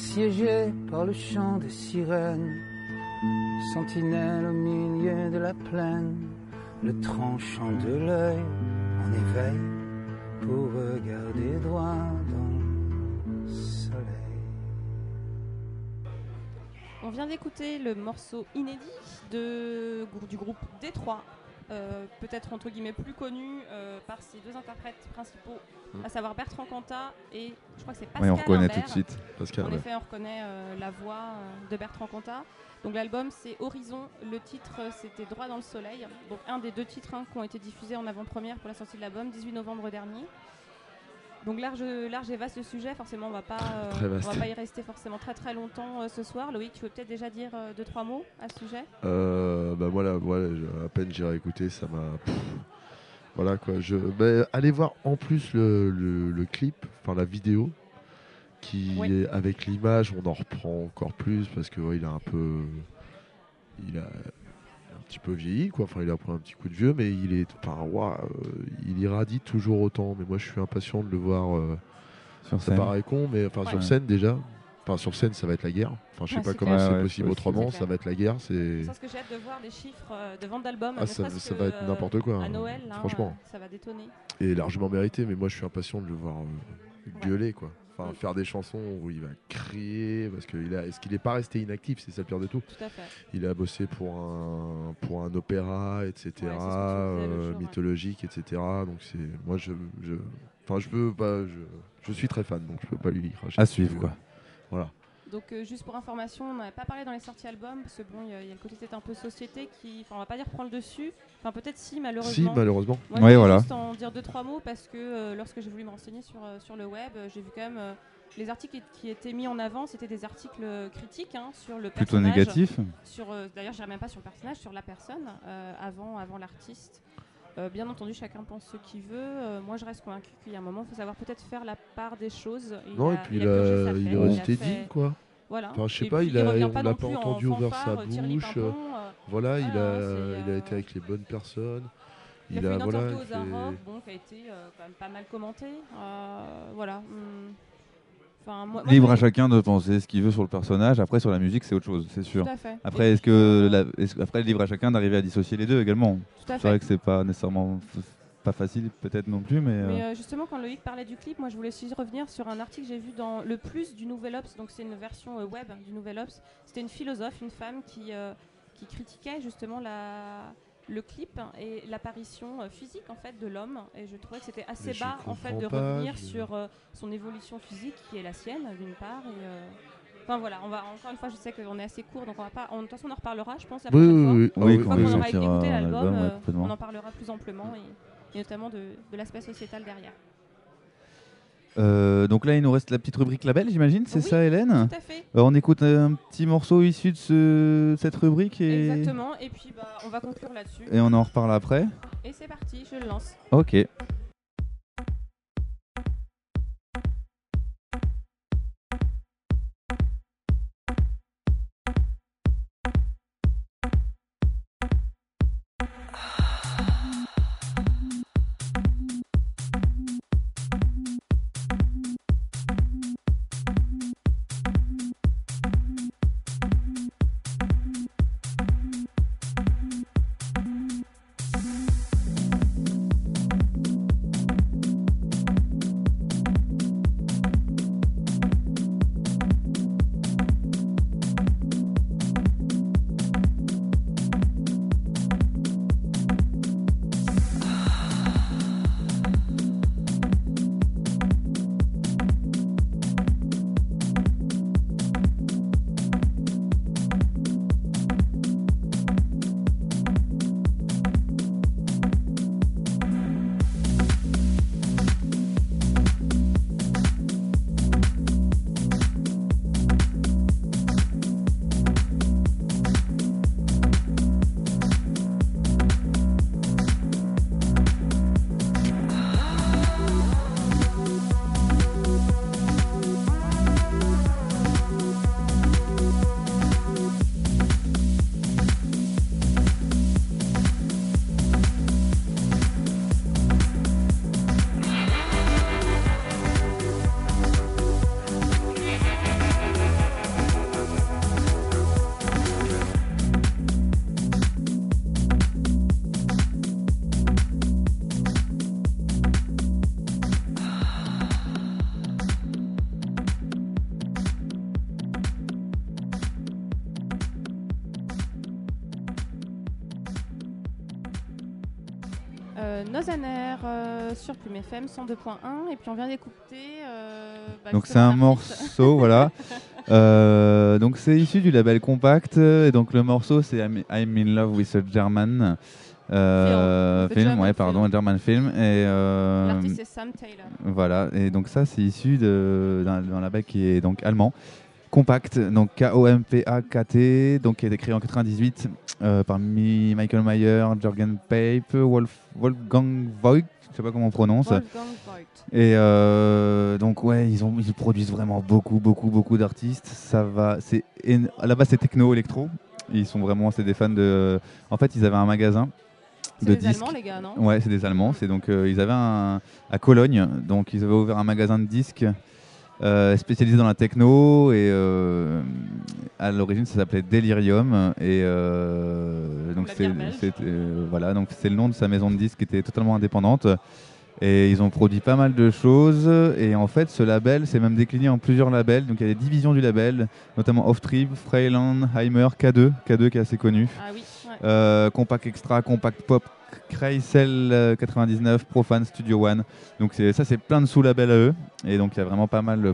T: Assiégé par le chant des sirènes, sentinelle au milieu de la plaine, le tranchant de l'œil en éveil pour regarder droit dans le soleil.
F: On vient d'écouter le morceau inédit du groupe Détroit, euh, peut-être entre guillemets plus connu euh, par ses deux interprètes principaux,
J: Mm.
F: à savoir Bertrand Cantat et je crois que c'est Pascal
E: Oui, on reconnaît
F: Imbert.
E: tout de suite.
J: Pascal,
F: en
J: ouais.
F: effet, on reconnaît euh, la voix de Bertrand Cantat. Donc l'album c'est Horizon, le titre c'était Droit dans le soleil. Donc un des deux titres hein, qui ont été diffusés en avant-première pour la sortie de l'album, 18 novembre dernier. Donc large, large et vaste sujet, forcément on va pas, euh, on va pas y rester forcément très très longtemps euh, ce soir. Loïc, tu veux peut-être déjà dire euh, deux trois mots à ce sujet?
J: Euh, bah voilà, voilà, à peine j'ai réécouté, ça m'a. Voilà quoi. Je, allez voir en plus le, le- le clip, enfin la vidéo, qui
F: Oui.
J: est avec l'image, on en reprend encore plus parce que ouais, il a un peu, il a petit peu vieilli quoi. Enfin, il a pris un petit coup de vieux, mais il est, enfin, ouah, euh, il irradie toujours autant. Mais moi, je suis impatient de le voir. euh,
E: Sur
J: ça
E: scène.
J: paraît con, mais enfin sur scène déjà. Enfin sur scène, ça va être la guerre. Enfin, je sais
F: Ouais,
J: pas
F: c'est
J: comment
F: clair.
J: c'est
E: Ouais, ouais,
J: possible
E: c'est
J: autrement. Ça va être la guerre. C'est
F: C'est ce que j'ai hâte de voir les chiffres euh, de vente d'albums.
J: Ah,
F: ne
J: ça-
F: serait-ce
J: ça
F: que,
J: va être
F: euh,
J: n'importe quoi,
F: À
J: hein,
F: Noël, là,
J: franchement.
F: euh, ça va détonner.
J: et largement mérité, mais moi je suis impatient de le voir euh, gueuler quoi. Enfin,
F: Mm.
J: faire des chansons où il va crier parce qu'il a, est-ce qu'il n'est pas resté inactif, c'est ça le pire de tout.
F: Tout à fait.
J: Il a bossé pour un pour un opéra, etc.
F: Ouais,
J: euh,
F: jour, ouais.
J: mythologique, etc. Donc c'est, moi je, je, enfin je peux pas, je, je suis très fan, donc je peux pas lui cracher.
E: À suivre, quoi.
J: Voilà.
F: Donc euh, juste pour information, on n'avait pas parlé dans les sorties albums parce que bon, il y, a- il y a le côté peut-être un peu société qui, enfin on va pas dire prend le dessus, enfin peut-être si malheureusement.
J: Si, malheureusement.
F: Moi,
E: Ouais,
F: je
E: voilà.
F: juste en dire deux trois mots parce que euh, lorsque j'ai voulu me renseigner sur euh, sur le web, j'ai vu quand même euh, les articles qui- étaient mis en avant, c'était des articles critiques hein, sur le
E: Plutôt
F: personnage.
E: négatifs.
F: Sur, euh, D'ailleurs, je dirais même pas sur le personnage, sur la personne, euh, avant, avant l'artiste. Euh, bien entendu, chacun pense ce qu'il veut. Euh, moi, je reste convaincu qu'il y a un moment, il faut savoir peut-être faire la part des choses. Il
J: Non,
F: a-
J: et puis
F: il
J: il
F: a
J: il
F: il a
J: resté
F: fait-
J: digne, quoi.
F: Voilà.
J: Enfin, je sais
F: Et
J: pas, il a, on l'a pas
F: plus en
J: entendu ouvrir sa bouche. euh, voilà, il a, il a été avec les bonnes personnes.
F: Il, a fait une
J: voilà,
F: aux Arocs, bon, qui a été quand même pas mal commentée. Euh, voilà. hum. Enfin, moi- moi,
E: Libre à chacun de penser ce qu'il veut sur le personnage. Après, sur la musique, c'est autre chose, c'est sûr.
F: Tout à fait.
E: Après, est-ce que la- après, libre à chacun d'arriver à dissocier les deux également. C'est vrai que c'est pas nécessairement pas facile, peut-être non plus, mais.
F: Mais
E: euh,
F: euh, justement, quand Loïc parlait du clip, moi je voulais aussi revenir sur un article que j'ai vu dans Le Plus du Nouvel Ops, donc c'est une version euh, web du Nouvel Ops. C'était une philosophe, une femme qui, euh, qui critiquait justement la, le clip et l'apparition euh, physique en fait de l'homme. Et je trouvais que c'était assez
J: Mais
F: bas en fait de
J: pas,
F: revenir
J: je-
F: sur euh, son évolution physique qui est la sienne d'une part. Et, euh, Enfin voilà, on va encore une fois, je sais qu'on est assez court, donc on va pas. en- De toute façon, on en reparlera, je pense. La
J: Oui,
F: prochaine
J: oui,
F: fois.
J: oui.
E: Oui,
J: oui,
F: Une fois qu'on aura écouté l'album, euh, on en parlera plus amplement et, et notamment de, de l'aspect sociétal derrière.
E: Euh, donc là, il nous reste la petite rubrique label, j'imagine, c'est
F: Oui,
E: ça, Hélène
F: tout à fait.
E: Euh, On écoute un petit morceau issu de ce- cette rubrique et,
F: Exactement, et puis bah, on va conclure là-dessus.
E: et on en reparle après.
F: Et c'est parti, je le lance.
E: Ok.
F: Sur Plume FM 102.1 et puis on vient d'écouter. euh, bah,
E: Donc c'est un morceau, voilà. [laughs] Euh, donc c'est issu du label Compact. Et donc le morceau c'est I'm, I'm in love with a German euh, film, ouais, pardon, un German film. Et euh,
F: L'artiste Sam Taylor.
E: voilà. Et donc ça c'est issu d'un label qui est donc allemand. Compact, donc K-O-M-P-A-K-T, donc qui a été créé en 98 euh, par Mi- Michael Mayer, Jürgen Pape, Wolf, Wolfgang Voigt, sais pas comment on prononce. Et euh, donc ouais, ils ont ils produisent vraiment beaucoup beaucoup beaucoup d'artistes. Ça va, c'est base c'est techno électro. Ils sont vraiment c'est des fans de. En fait, ils avaient un magasin
F: C'est
E: de
F: des
E: disques.
F: Allemands, les gars, non?
E: Ouais, c'est des Allemands. C'est donc euh, ils avaient un à Cologne, donc ils avaient ouvert un magasin de disques. Euh, spécialisé dans la techno et euh, à l'origine ça s'appelait Delirium et euh, donc c'est voilà donc c'est le nom de sa maison de disques qui était totalement indépendante et ils ont produit pas mal de choses et en fait ce label s'est même décliné en plusieurs labels. Donc il y a des divisions du label notamment Off Trip, Freyland, Heimer, K2 K2 qui est assez connu.
F: Ah oui.
E: Euh, Compact Extra, Compact Pop, euh, 99, Profane, Studio One. Donc ça, c'est plein de sous-labels à eux. Et donc il y a vraiment pas mal.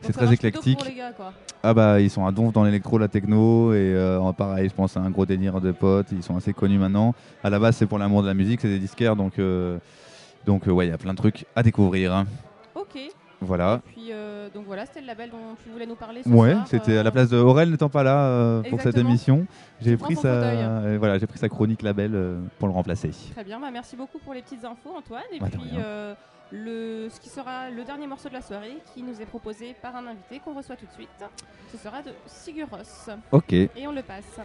E: C'est très éclectique.
F: pour les gars, quoi.
E: Ah bah ils sont à donf dans l'électro, la techno et euh, pareil, je pense à un gros délire de potes. Ils sont assez connus maintenant. À la base, c'est pour l'amour de la musique, c'est des disquaires, donc euh, donc euh, ouais, il y a plein de trucs à découvrir.
F: Ok.
E: Voilà.
F: Puis euh, euh, donc voilà, c'était le label dont tu voulais nous parler. Ce
E: Ouais, c'était à
F: euh,
E: la place de Aurel n'étant pas là euh, pour cette émission. J'ai pris sa, euh, voilà, pris sa chronique label euh, pour le remplacer.
F: Très bien, bah, merci beaucoup pour les petites infos Antoine. Et
E: Bah,
F: puis euh, le, ce qui sera le dernier morceau de la soirée qui nous est proposé par un invité qu'on reçoit tout de suite. Ce sera de Sigur Rós.
E: Ok.
F: Et on le passe.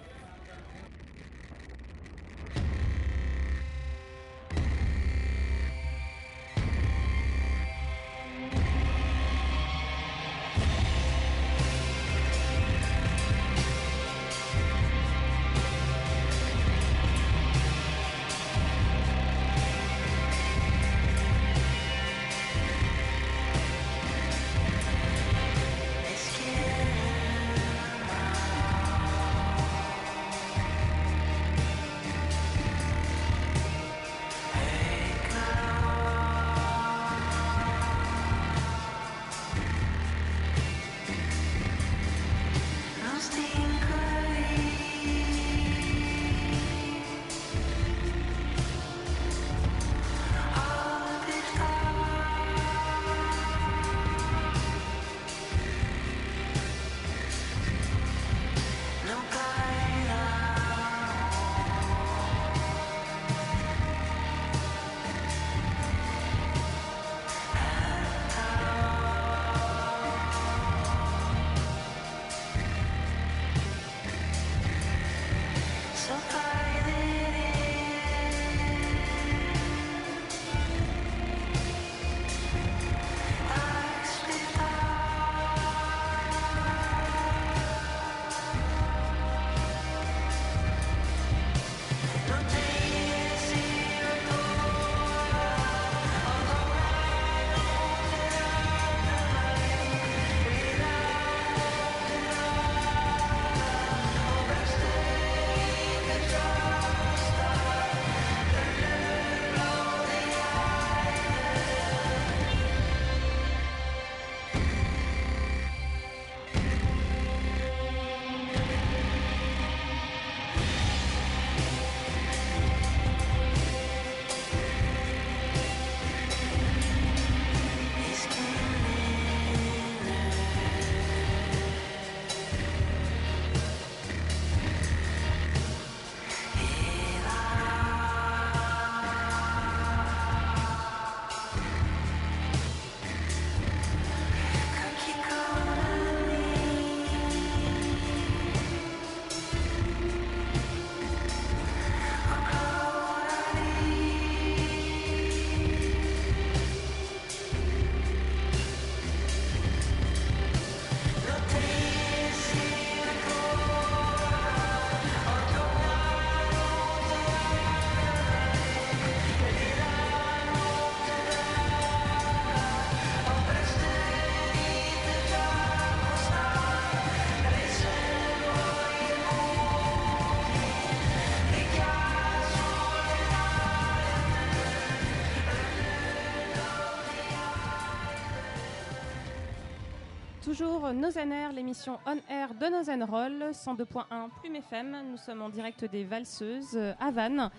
F: Toujours Nozen Air, l'émission On Air de Nozen Roll, 102.1 Plume FM. Nous sommes en direct des Valseuses euh, à Vannes.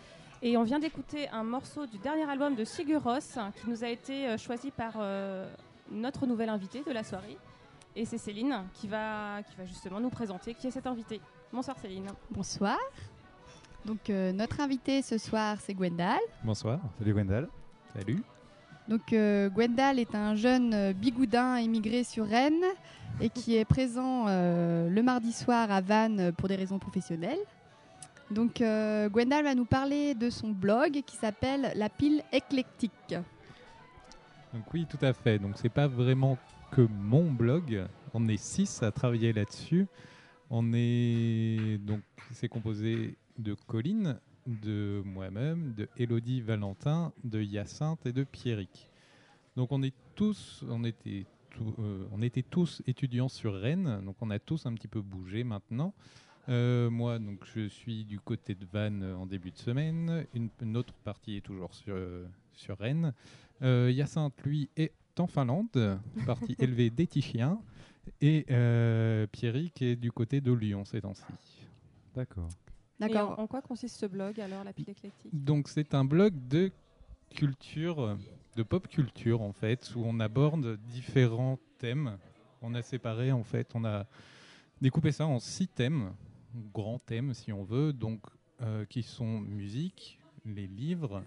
F: Et on vient d'écouter un morceau du dernier album de Sigur Rós qui nous a été euh, choisi par euh, notre nouvelle invitée de la soirée. Et c'est Céline qui va, qui va justement nous présenter qui est cette invitée. Bonsoir Céline.
H: Bonsoir. Donc euh, notre invité ce soir c'est Gwendal.
U: Bonsoir. Salut Gwendal. Salut.
H: Donc euh, Gwendal est un jeune euh, bigoudin immigré sur Rennes et qui est présent euh, le mardi soir à Vannes pour des raisons professionnelles. Donc Gwendal va nous parler de son blog qui s'appelle La pile éclectique.
U: Donc oui, tout à fait. Donc c'est pas vraiment que mon blog. On est six à travailler là-dessus. On est donc c'est composé de Colline, de moi-même, de Elodie Valentin, de Hyacinthe et de Pierrick. Donc on est tous, on était, tous- euh, on était tous étudiants sur Rennes, donc on a tous un petit peu bougé maintenant. Euh, moi, donc je suis du côté de Vannes en début de semaine. Une, une autre partie est toujours sur, euh, sur Rennes. Hyacinthe, lui, est en Finlande, partie [laughs] élevée des Tichiens. Et euh, Pierrick est du côté de Lyon ces temps-ci.
E: D'accord.
F: Et en, en quoi consiste ce blog alors, la pile éclectique?
U: Donc c'est un blog de culture, de pop culture en fait, où on aborde différents thèmes On a séparé, en fait, on a découpé ça en six thèmes, grands thèmes si on veut, donc euh, qui sont musique, les livres,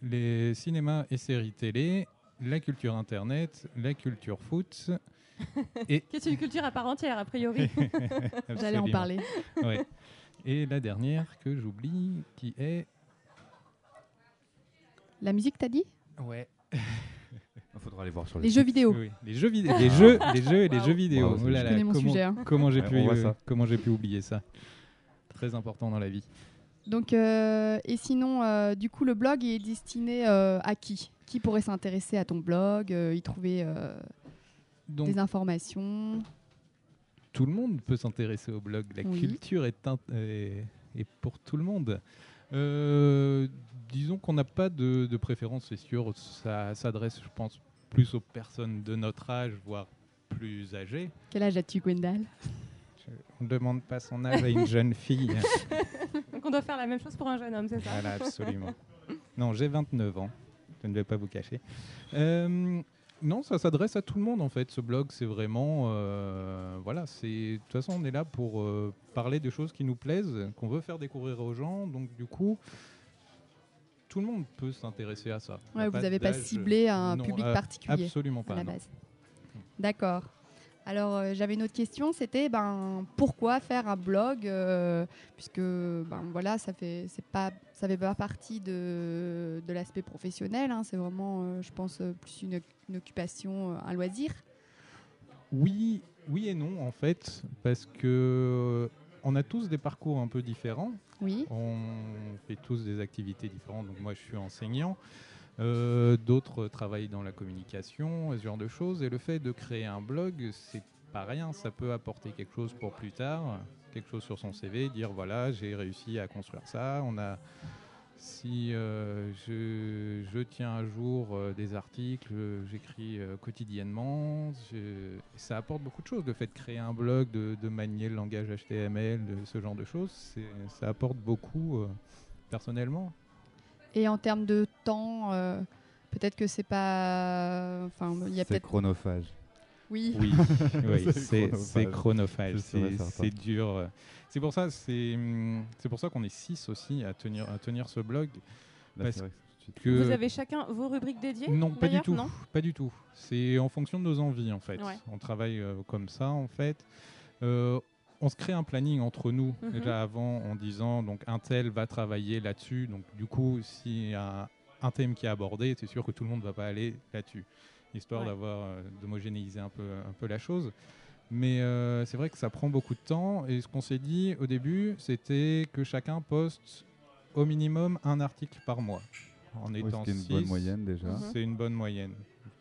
U: les cinémas et séries télé, la culture internet, la culture foot. [laughs] et
F: Qui est une culture à part entière, a priori. [laughs]
H: J'allais en parler.
U: Ouais. Et la dernière que j'oublie, qui est
H: La musique, t'as dit?
U: Ouais.
E: Il faudra aller voir sur
H: Les jeux vidéo.
U: Oui, les jeux, vidéo, les jeux, les jeux et les jeux vidéo.
E: Wow, c'est
U: Oh là
E: génial.
U: là,
H: Je connais mon
U: comment,
H: sujet, hein.
U: comment j'ai
E: Ouais,
U: pu,
E: on voit
U: euh, comment j'ai pu oublier ça? Très important dans la vie.
H: Donc, euh, et sinon, euh, du coup, le blog est destiné euh, à qui? Qui pourrait s'intéresser à ton blog, euh, y trouver euh,
U: Donc-
H: des informations?
U: Tout le monde peut s'intéresser au blog. La
H: Oui.
U: culture est, est, est pour tout le monde. Euh, disons qu'on n'a pas de, de préférence, c'est sûr. Ça s'adresse, je pense, plus aux personnes de notre âge, voire plus âgées.
H: Quel âge as-tu, Gwendal?
U: On ne demande pas son âge à une jeune fille. [laughs]
F: Donc on doit faire la même chose pour un jeune homme, c'est ça?
U: Voilà, absolument. [laughs] Non, j'ai 29 ans. Je ne vais pas vous cacher. Euh, non, ça s'adresse à tout le monde en fait. Ce blog, c'est vraiment, euh, voilà, c'est de toute façon, on est là pour euh, parler de choses qui nous plaisent, qu'on veut faire découvrir aux gens. Donc du coup, tout le monde peut s'intéresser à ça.
H: Ouais, vous n'avez pas ciblé un
U: Non,
H: public
U: euh,
H: particulier
U: Absolument pas.
H: à la base. D'accord. Alors, euh, j'avais une autre question, c'était ben, pourquoi faire un blog euh, Puisque ben, voilà, ça fait, c'est pas, ça fait pas partie de, de l'aspect professionnel, hein, c'est vraiment, euh, je pense, plus une, une occupation, un loisir.
U: Oui, oui et non en fait, parce que on a tous des parcours un peu différents.
H: Oui.
U: On fait tous des activités différentes. Donc moi, je suis enseignant. Euh, D'autres travaillent dans la communication ce genre de choses. Et le fait de créer un blog, c'est pas rien. Ça peut apporter quelque chose pour plus tard, quelque chose sur son CV, dire voilà, j'ai réussi à construire ça. On a si euh, je, tiens à jour euh, des articles, j'écris quotidiennement, ça apporte beaucoup de choses. Le fait de créer un blog, de, manier le langage HTML, ce genre de choses, ça apporte beaucoup personnellement.
H: Et en termes de temps, euh, peut-être que c'est pas. Enfin, il y a
E: C'est
H: peut-être.
E: chronophage.
H: Oui.
U: Oui, [laughs] oui,
E: C'est
U: chronophage. C'est dur. C'est pour ça, c'est c'est pour ça qu'on est six aussi à tenir à tenir ce blog.
E: Là,
U: parce
E: que
F: Vous avez chacun vos rubriques dédiées
U: non, pas du tout.
F: Non
U: Pas du tout. C'est en fonction de nos envies, en fait.
F: Ouais.
U: On travaille euh, comme ça, en fait. Euh, on se crée un planning entre nous
F: Mhm.
U: déjà avant en disant donc un tel va travailler là-dessus. Donc du coup, s'il y a un thème qui est abordé, c'est sûr que tout le monde ne va pas aller là-dessus, histoire
F: Ouais.
U: d'avoir euh, d'homogénéiser un peu un peu la chose. Mais euh, c'est vrai que ça prend beaucoup de temps. Et ce qu'on s'est dit au début, c'était que chacun poste au minimum un article par mois. En
E: Oui, ce
U: étant
E: qui est une bonne moyenne, déjà. Mhm.
U: C'est une bonne moyenne.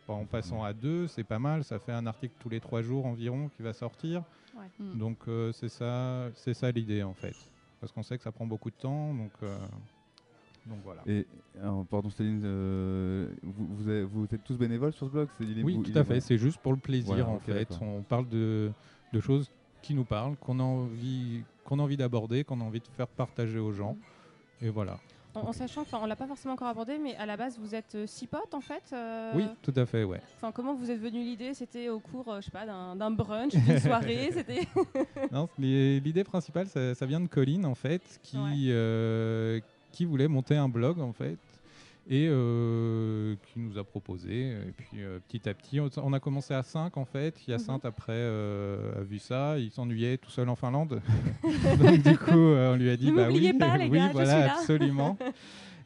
U: En passant à deux, c'est pas mal. Ça fait un article tous les trois jours environ qui va sortir.
F: Ouais.
U: Donc euh, c'est ça, c'est ça l'idée en fait. Parce qu'on sait que ça prend beaucoup de temps. Donc, euh, donc voilà.
E: Et alors, pardon Céline, euh, vous, vous, êtes, vous êtes tous bénévoles sur ce blog
U: Oui,
E: vous-
U: tout à fait. C'est juste pour le plaisir
E: Voilà,
U: en fait. On parle de, de choses qui nous parlent, qu'on a envie, qu'on a envie d'aborder, qu'on a envie de faire partager aux gens. Et voilà.
F: En, en sachant, enfin, on l'a pas forcément encore abordé, mais à la base, vous êtes euh, six potes en fait. euh,
U: Oui, tout à fait, ouais.
F: Enfin, comment vous êtes venu l'idée? C'était au cours, euh, je sais pas, d'un brunch, d'une [laughs] soirée. C'était. [laughs]
U: Non, l'idée principale, ça, ça vient de Colline en fait, qui, qui voulait monter un blog en fait et euh, qui nous a proposé. Et puis euh, petit à petit, on, a commencé à 5 en fait. Hyacinthe après euh, a vu ça, il s'ennuyait tout seul en Finlande. [laughs] Donc du coup, euh, on lui a dit
F: Ne
U: bah oui,
F: pas, [laughs] les
U: oui,
F: gars, je
U: voilà,
F: suis là.
U: absolument. [laughs]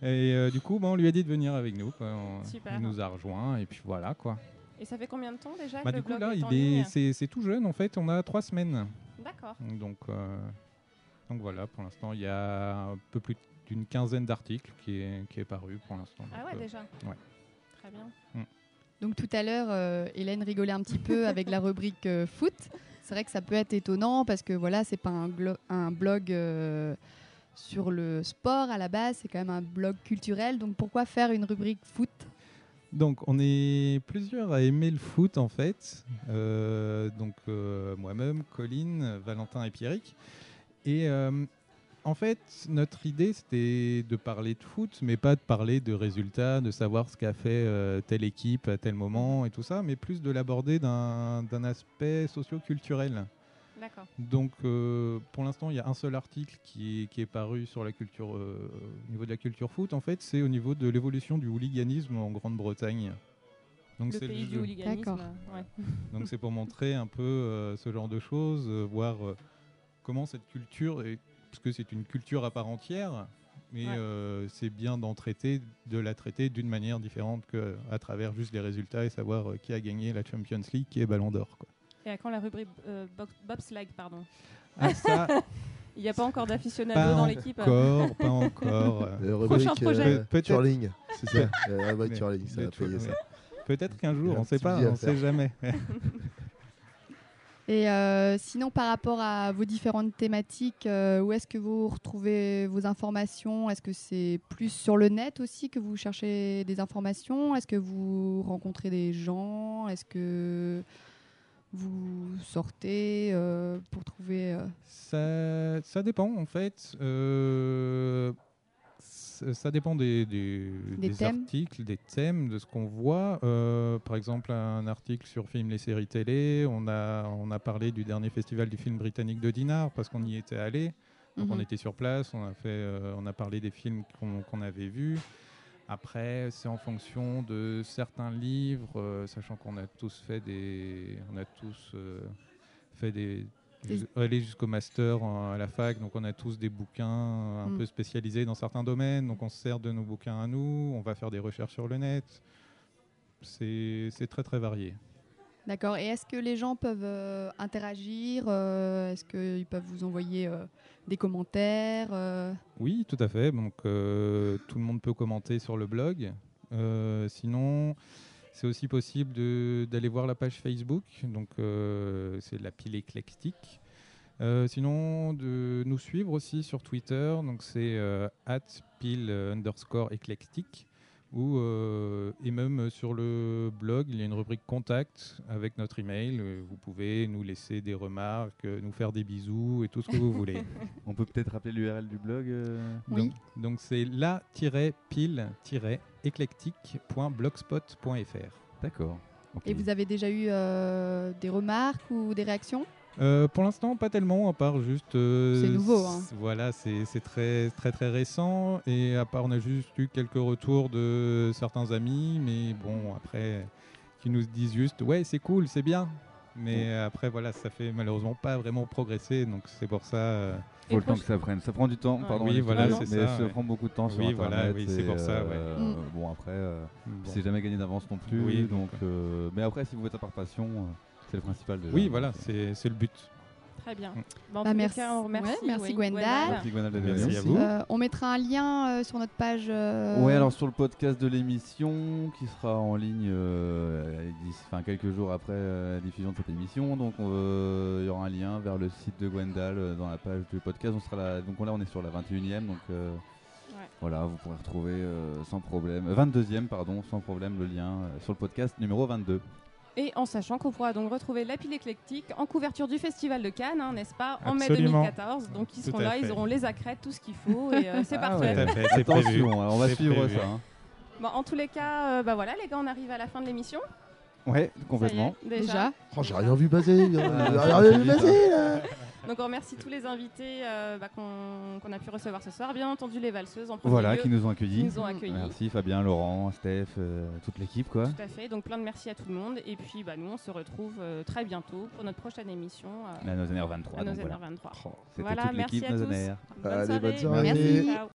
U: Et euh, du coup, bah, on lui a dit de venir avec nous. On-. Il nous a rejoints et puis voilà quoi.
F: Et ça fait combien de temps déjà
U: Bah,
F: que
U: du
F: le
U: coup
F: blog
U: là, il c'est, c'est tout jeune en fait. On a trois semaines.
F: D'accord.
U: Donc, euh, donc voilà, pour l'instant, il y a un peu plus d'une quinzaine d'articles qui est, qui est paru pour l'instant.
F: Ah ouais,
U: euh,
F: déjà.
U: ouais.
F: Très bien.
U: Mm.
H: Donc tout à l'heure, euh, Hélène rigolait un petit peu [laughs] avec la rubrique euh, foot. C'est vrai que ça peut être étonnant parce que voilà, c'est pas un, blog euh, sur le sport à la base, c'est quand même un blog culturel. Donc pourquoi faire une rubrique foot?
U: Donc, on est plusieurs à aimer le foot en fait. Euh, donc, euh, moi-même, Colline, Valentin et Pierrick. Et euh, En fait, notre idée, c'était de parler de foot, mais pas de parler de résultats, de savoir ce qu'a fait euh, telle équipe à tel moment et tout ça, mais plus de l'aborder d'un d'un aspect socio-culturel.
F: D'accord.
U: Donc, euh, pour l'instant, il y a un seul article qui est, qui est paru sur la culture, euh, au niveau de la culture foot. En fait, c'est au niveau de l'évolution du hooliganisme en Grande-Bretagne.
F: Le
U: c'est
F: pays du hooliganisme.
H: D'accord.
F: ouais. [laughs]
U: donc c'est pour montrer un peu euh, ce genre de choses, euh, voir euh, comment cette culture, est- parce que c'est une culture à part entière, mais
F: Ouais.
U: euh, c'est bien d'en traiter, de la traiter d'une manière différente qu'à travers juste les résultats et savoir euh, qui a gagné la Champions League, qui est Ballon d'Or. quoi.
F: Et à quand la rubrique euh, bobsleigh, pardon?
U: Ah, ça- [laughs]
F: Il n'y a pas encore d'aficionado dans l'équipe.
U: encore, pas encore. [laughs]
F: Prochain projet.
J: euh,
U: Peut-être-
J: Curling, c'est ça. [laughs] Curling, ça va payer ça.
U: Peut-être qu'un jour, on
J: un
U: sait pas, on
J: faire.
U: sait jamais.
H: Et euh, sinon, par rapport à vos différentes thématiques, euh, où est-ce que vous retrouvez vos informations? Est-ce que c'est plus sur le net aussi que vous cherchez des informations? Est-ce que vous rencontrez des gens? Est-ce que vous sortez euh, pour trouver
U: Ça, ça dépend en fait. Euh, ça dépend des, des-
H: Des
U: des
H: thèmes.
U: articles, des thèmes, de ce qu'on voit. Euh, par exemple, un article sur film les séries télé. On a, on a parlé du dernier festival du film britannique de Dinard parce qu'on y était allé. Donc on
H: Mhm.
U: était sur place, on a, fait, euh, on a parlé des films qu'on avait vus. Après, c'est en fonction de certains livres, euh, sachant qu'on a tous fait des, on a tous euh, fait des, aller jusqu'au master euh, à la fac, donc on a tous des bouquins un
H: Mm.
U: peu spécialisés dans certains domaines, donc on se sert de nos bouquins à nous, on va faire des recherches sur le net. C'est c'est très très varié.
H: D'accord. Et est-ce que les gens peuvent euh, interagir euh, Est-ce qu'ils peuvent vous envoyer euh, des commentaires
U: Oui, tout à fait. Donc, tout le monde peut commenter sur le blog. Sinon, c'est aussi possible d'aller voir la page Facebook. Donc, euh, c'est la pile éclectique. Euh, sinon, de nous suivre aussi sur Twitter. Donc, c'est euh, at pile underscore éclectique. Ou, euh, et même sur le blog, il y a une rubrique contact avec notre email. Euh, Vous pouvez nous laisser des remarques, euh, nous faire des bisous et tout ce que vous voulez. [laughs]
E: On peut peut-être rappeler l'URL du blog euh
U: Donc, donc c'est la-pile-éclectique.blogspot.fr.
E: D'accord.
H: Et vous avez déjà eu euh, des remarques ou des réactions?
U: Euh, pour l'instant, pas tellement, à part juste. euh,
H: C'est nouveau, hein.
U: Voilà, c'est très, très, très récent. Et à part, on a juste eu quelques retours de certains amis, mais bon, après, qui nous disent juste Ouais, c'est cool, c'est bien. Mais après, voilà, ça fait malheureusement pas vraiment progresser. Donc, c'est pour ça. euh,
E: Faut le temps que ça prenne. Ça prend du temps, pardon.
U: Oui, voilà,
E: mais
U: c'est ça,
E: ça
U: ouais.
E: prend beaucoup de temps sur
U: Oui,
E: Internet.
U: voilà, oui, c'est pour ça, ouais.
E: euh,
H: Mm.
E: Bon, après, euh,
U: Bon.
E: c'est jamais gagné d'avance non plus.
U: Oui,
E: donc, euh, mais après, si vous faites ça par passion, euh, c'est le principal. déjà.
U: Oui, voilà, c'est c'est le but.
F: Très bien.
U: Mm.
F: Bah,
H: Bah, merci.
F: cas, on remercie.
H: Ouais, merci
F: oui,
H: Gwendal.
E: Merci Gwendal
U: Merci à vous.
H: Euh, On mettra un lien euh, sur notre page. euh,
E: Ouais, alors sur le podcast de l'émission qui sera en ligne euh, enfin, quelques jours après euh, la diffusion de cette émission, donc euh, il y aura un lien vers le site de Gwendal euh, dans la page du podcast. On sera là, donc là on est sur la 21e, donc euh,
F: Ouais.
E: voilà, vous pourrez retrouver euh, sans problème, euh, 22e pardon, sans problème le lien euh, sur le podcast numéro 22.
F: Et en sachant qu'on pourra donc retrouver la pile éclectique en couverture du Festival de Cannes, hein, n'est-ce pas, en mai
U: Absolument.
F: 2014. Donc ils seront là,
U: fait.
F: ils auront les accrètes, tout ce qu'il faut, et euh, c'est
E: Ah
F: parfait.
E: ouais. Attention, alors on va suivre
U: prévu.
E: ça. hein.
F: Bon, en tous les cas, euh, bah voilà, les gars, on arrive à la fin de l'émission.
E: Ouais, complètement.
F: Est, déjà.
H: Déjà.
J: Oh, j'ai rien vu passer. J'ai
E: Ah,
J: rien [laughs] vu passer là.
F: Donc on remercie tous les invités euh, bah, qu'on a pu recevoir ce soir. Bien entendu, les valseuses en premier
E: Voilà,
F: lieu,
E: qui nous ont accueillis.
F: qui nous ont accueillis.
E: Merci Fabien, Laurent, Steph, euh, toute l'équipe quoi.
F: Tout à fait. Donc plein de merci à tout le monde. Et puis bah, nous, on se retrouve euh, très bientôt pour notre prochaine émission. euh,
E: La Nozener 23.
F: à
E: donc
F: Nozener
E: voilà.
F: 23.
E: Oh, C'était
F: Voilà,
E: toute
F: merci à tous. Bonne
J: Allez,
F: soirée.
J: bonne soirée.
H: Merci.
F: Ciao.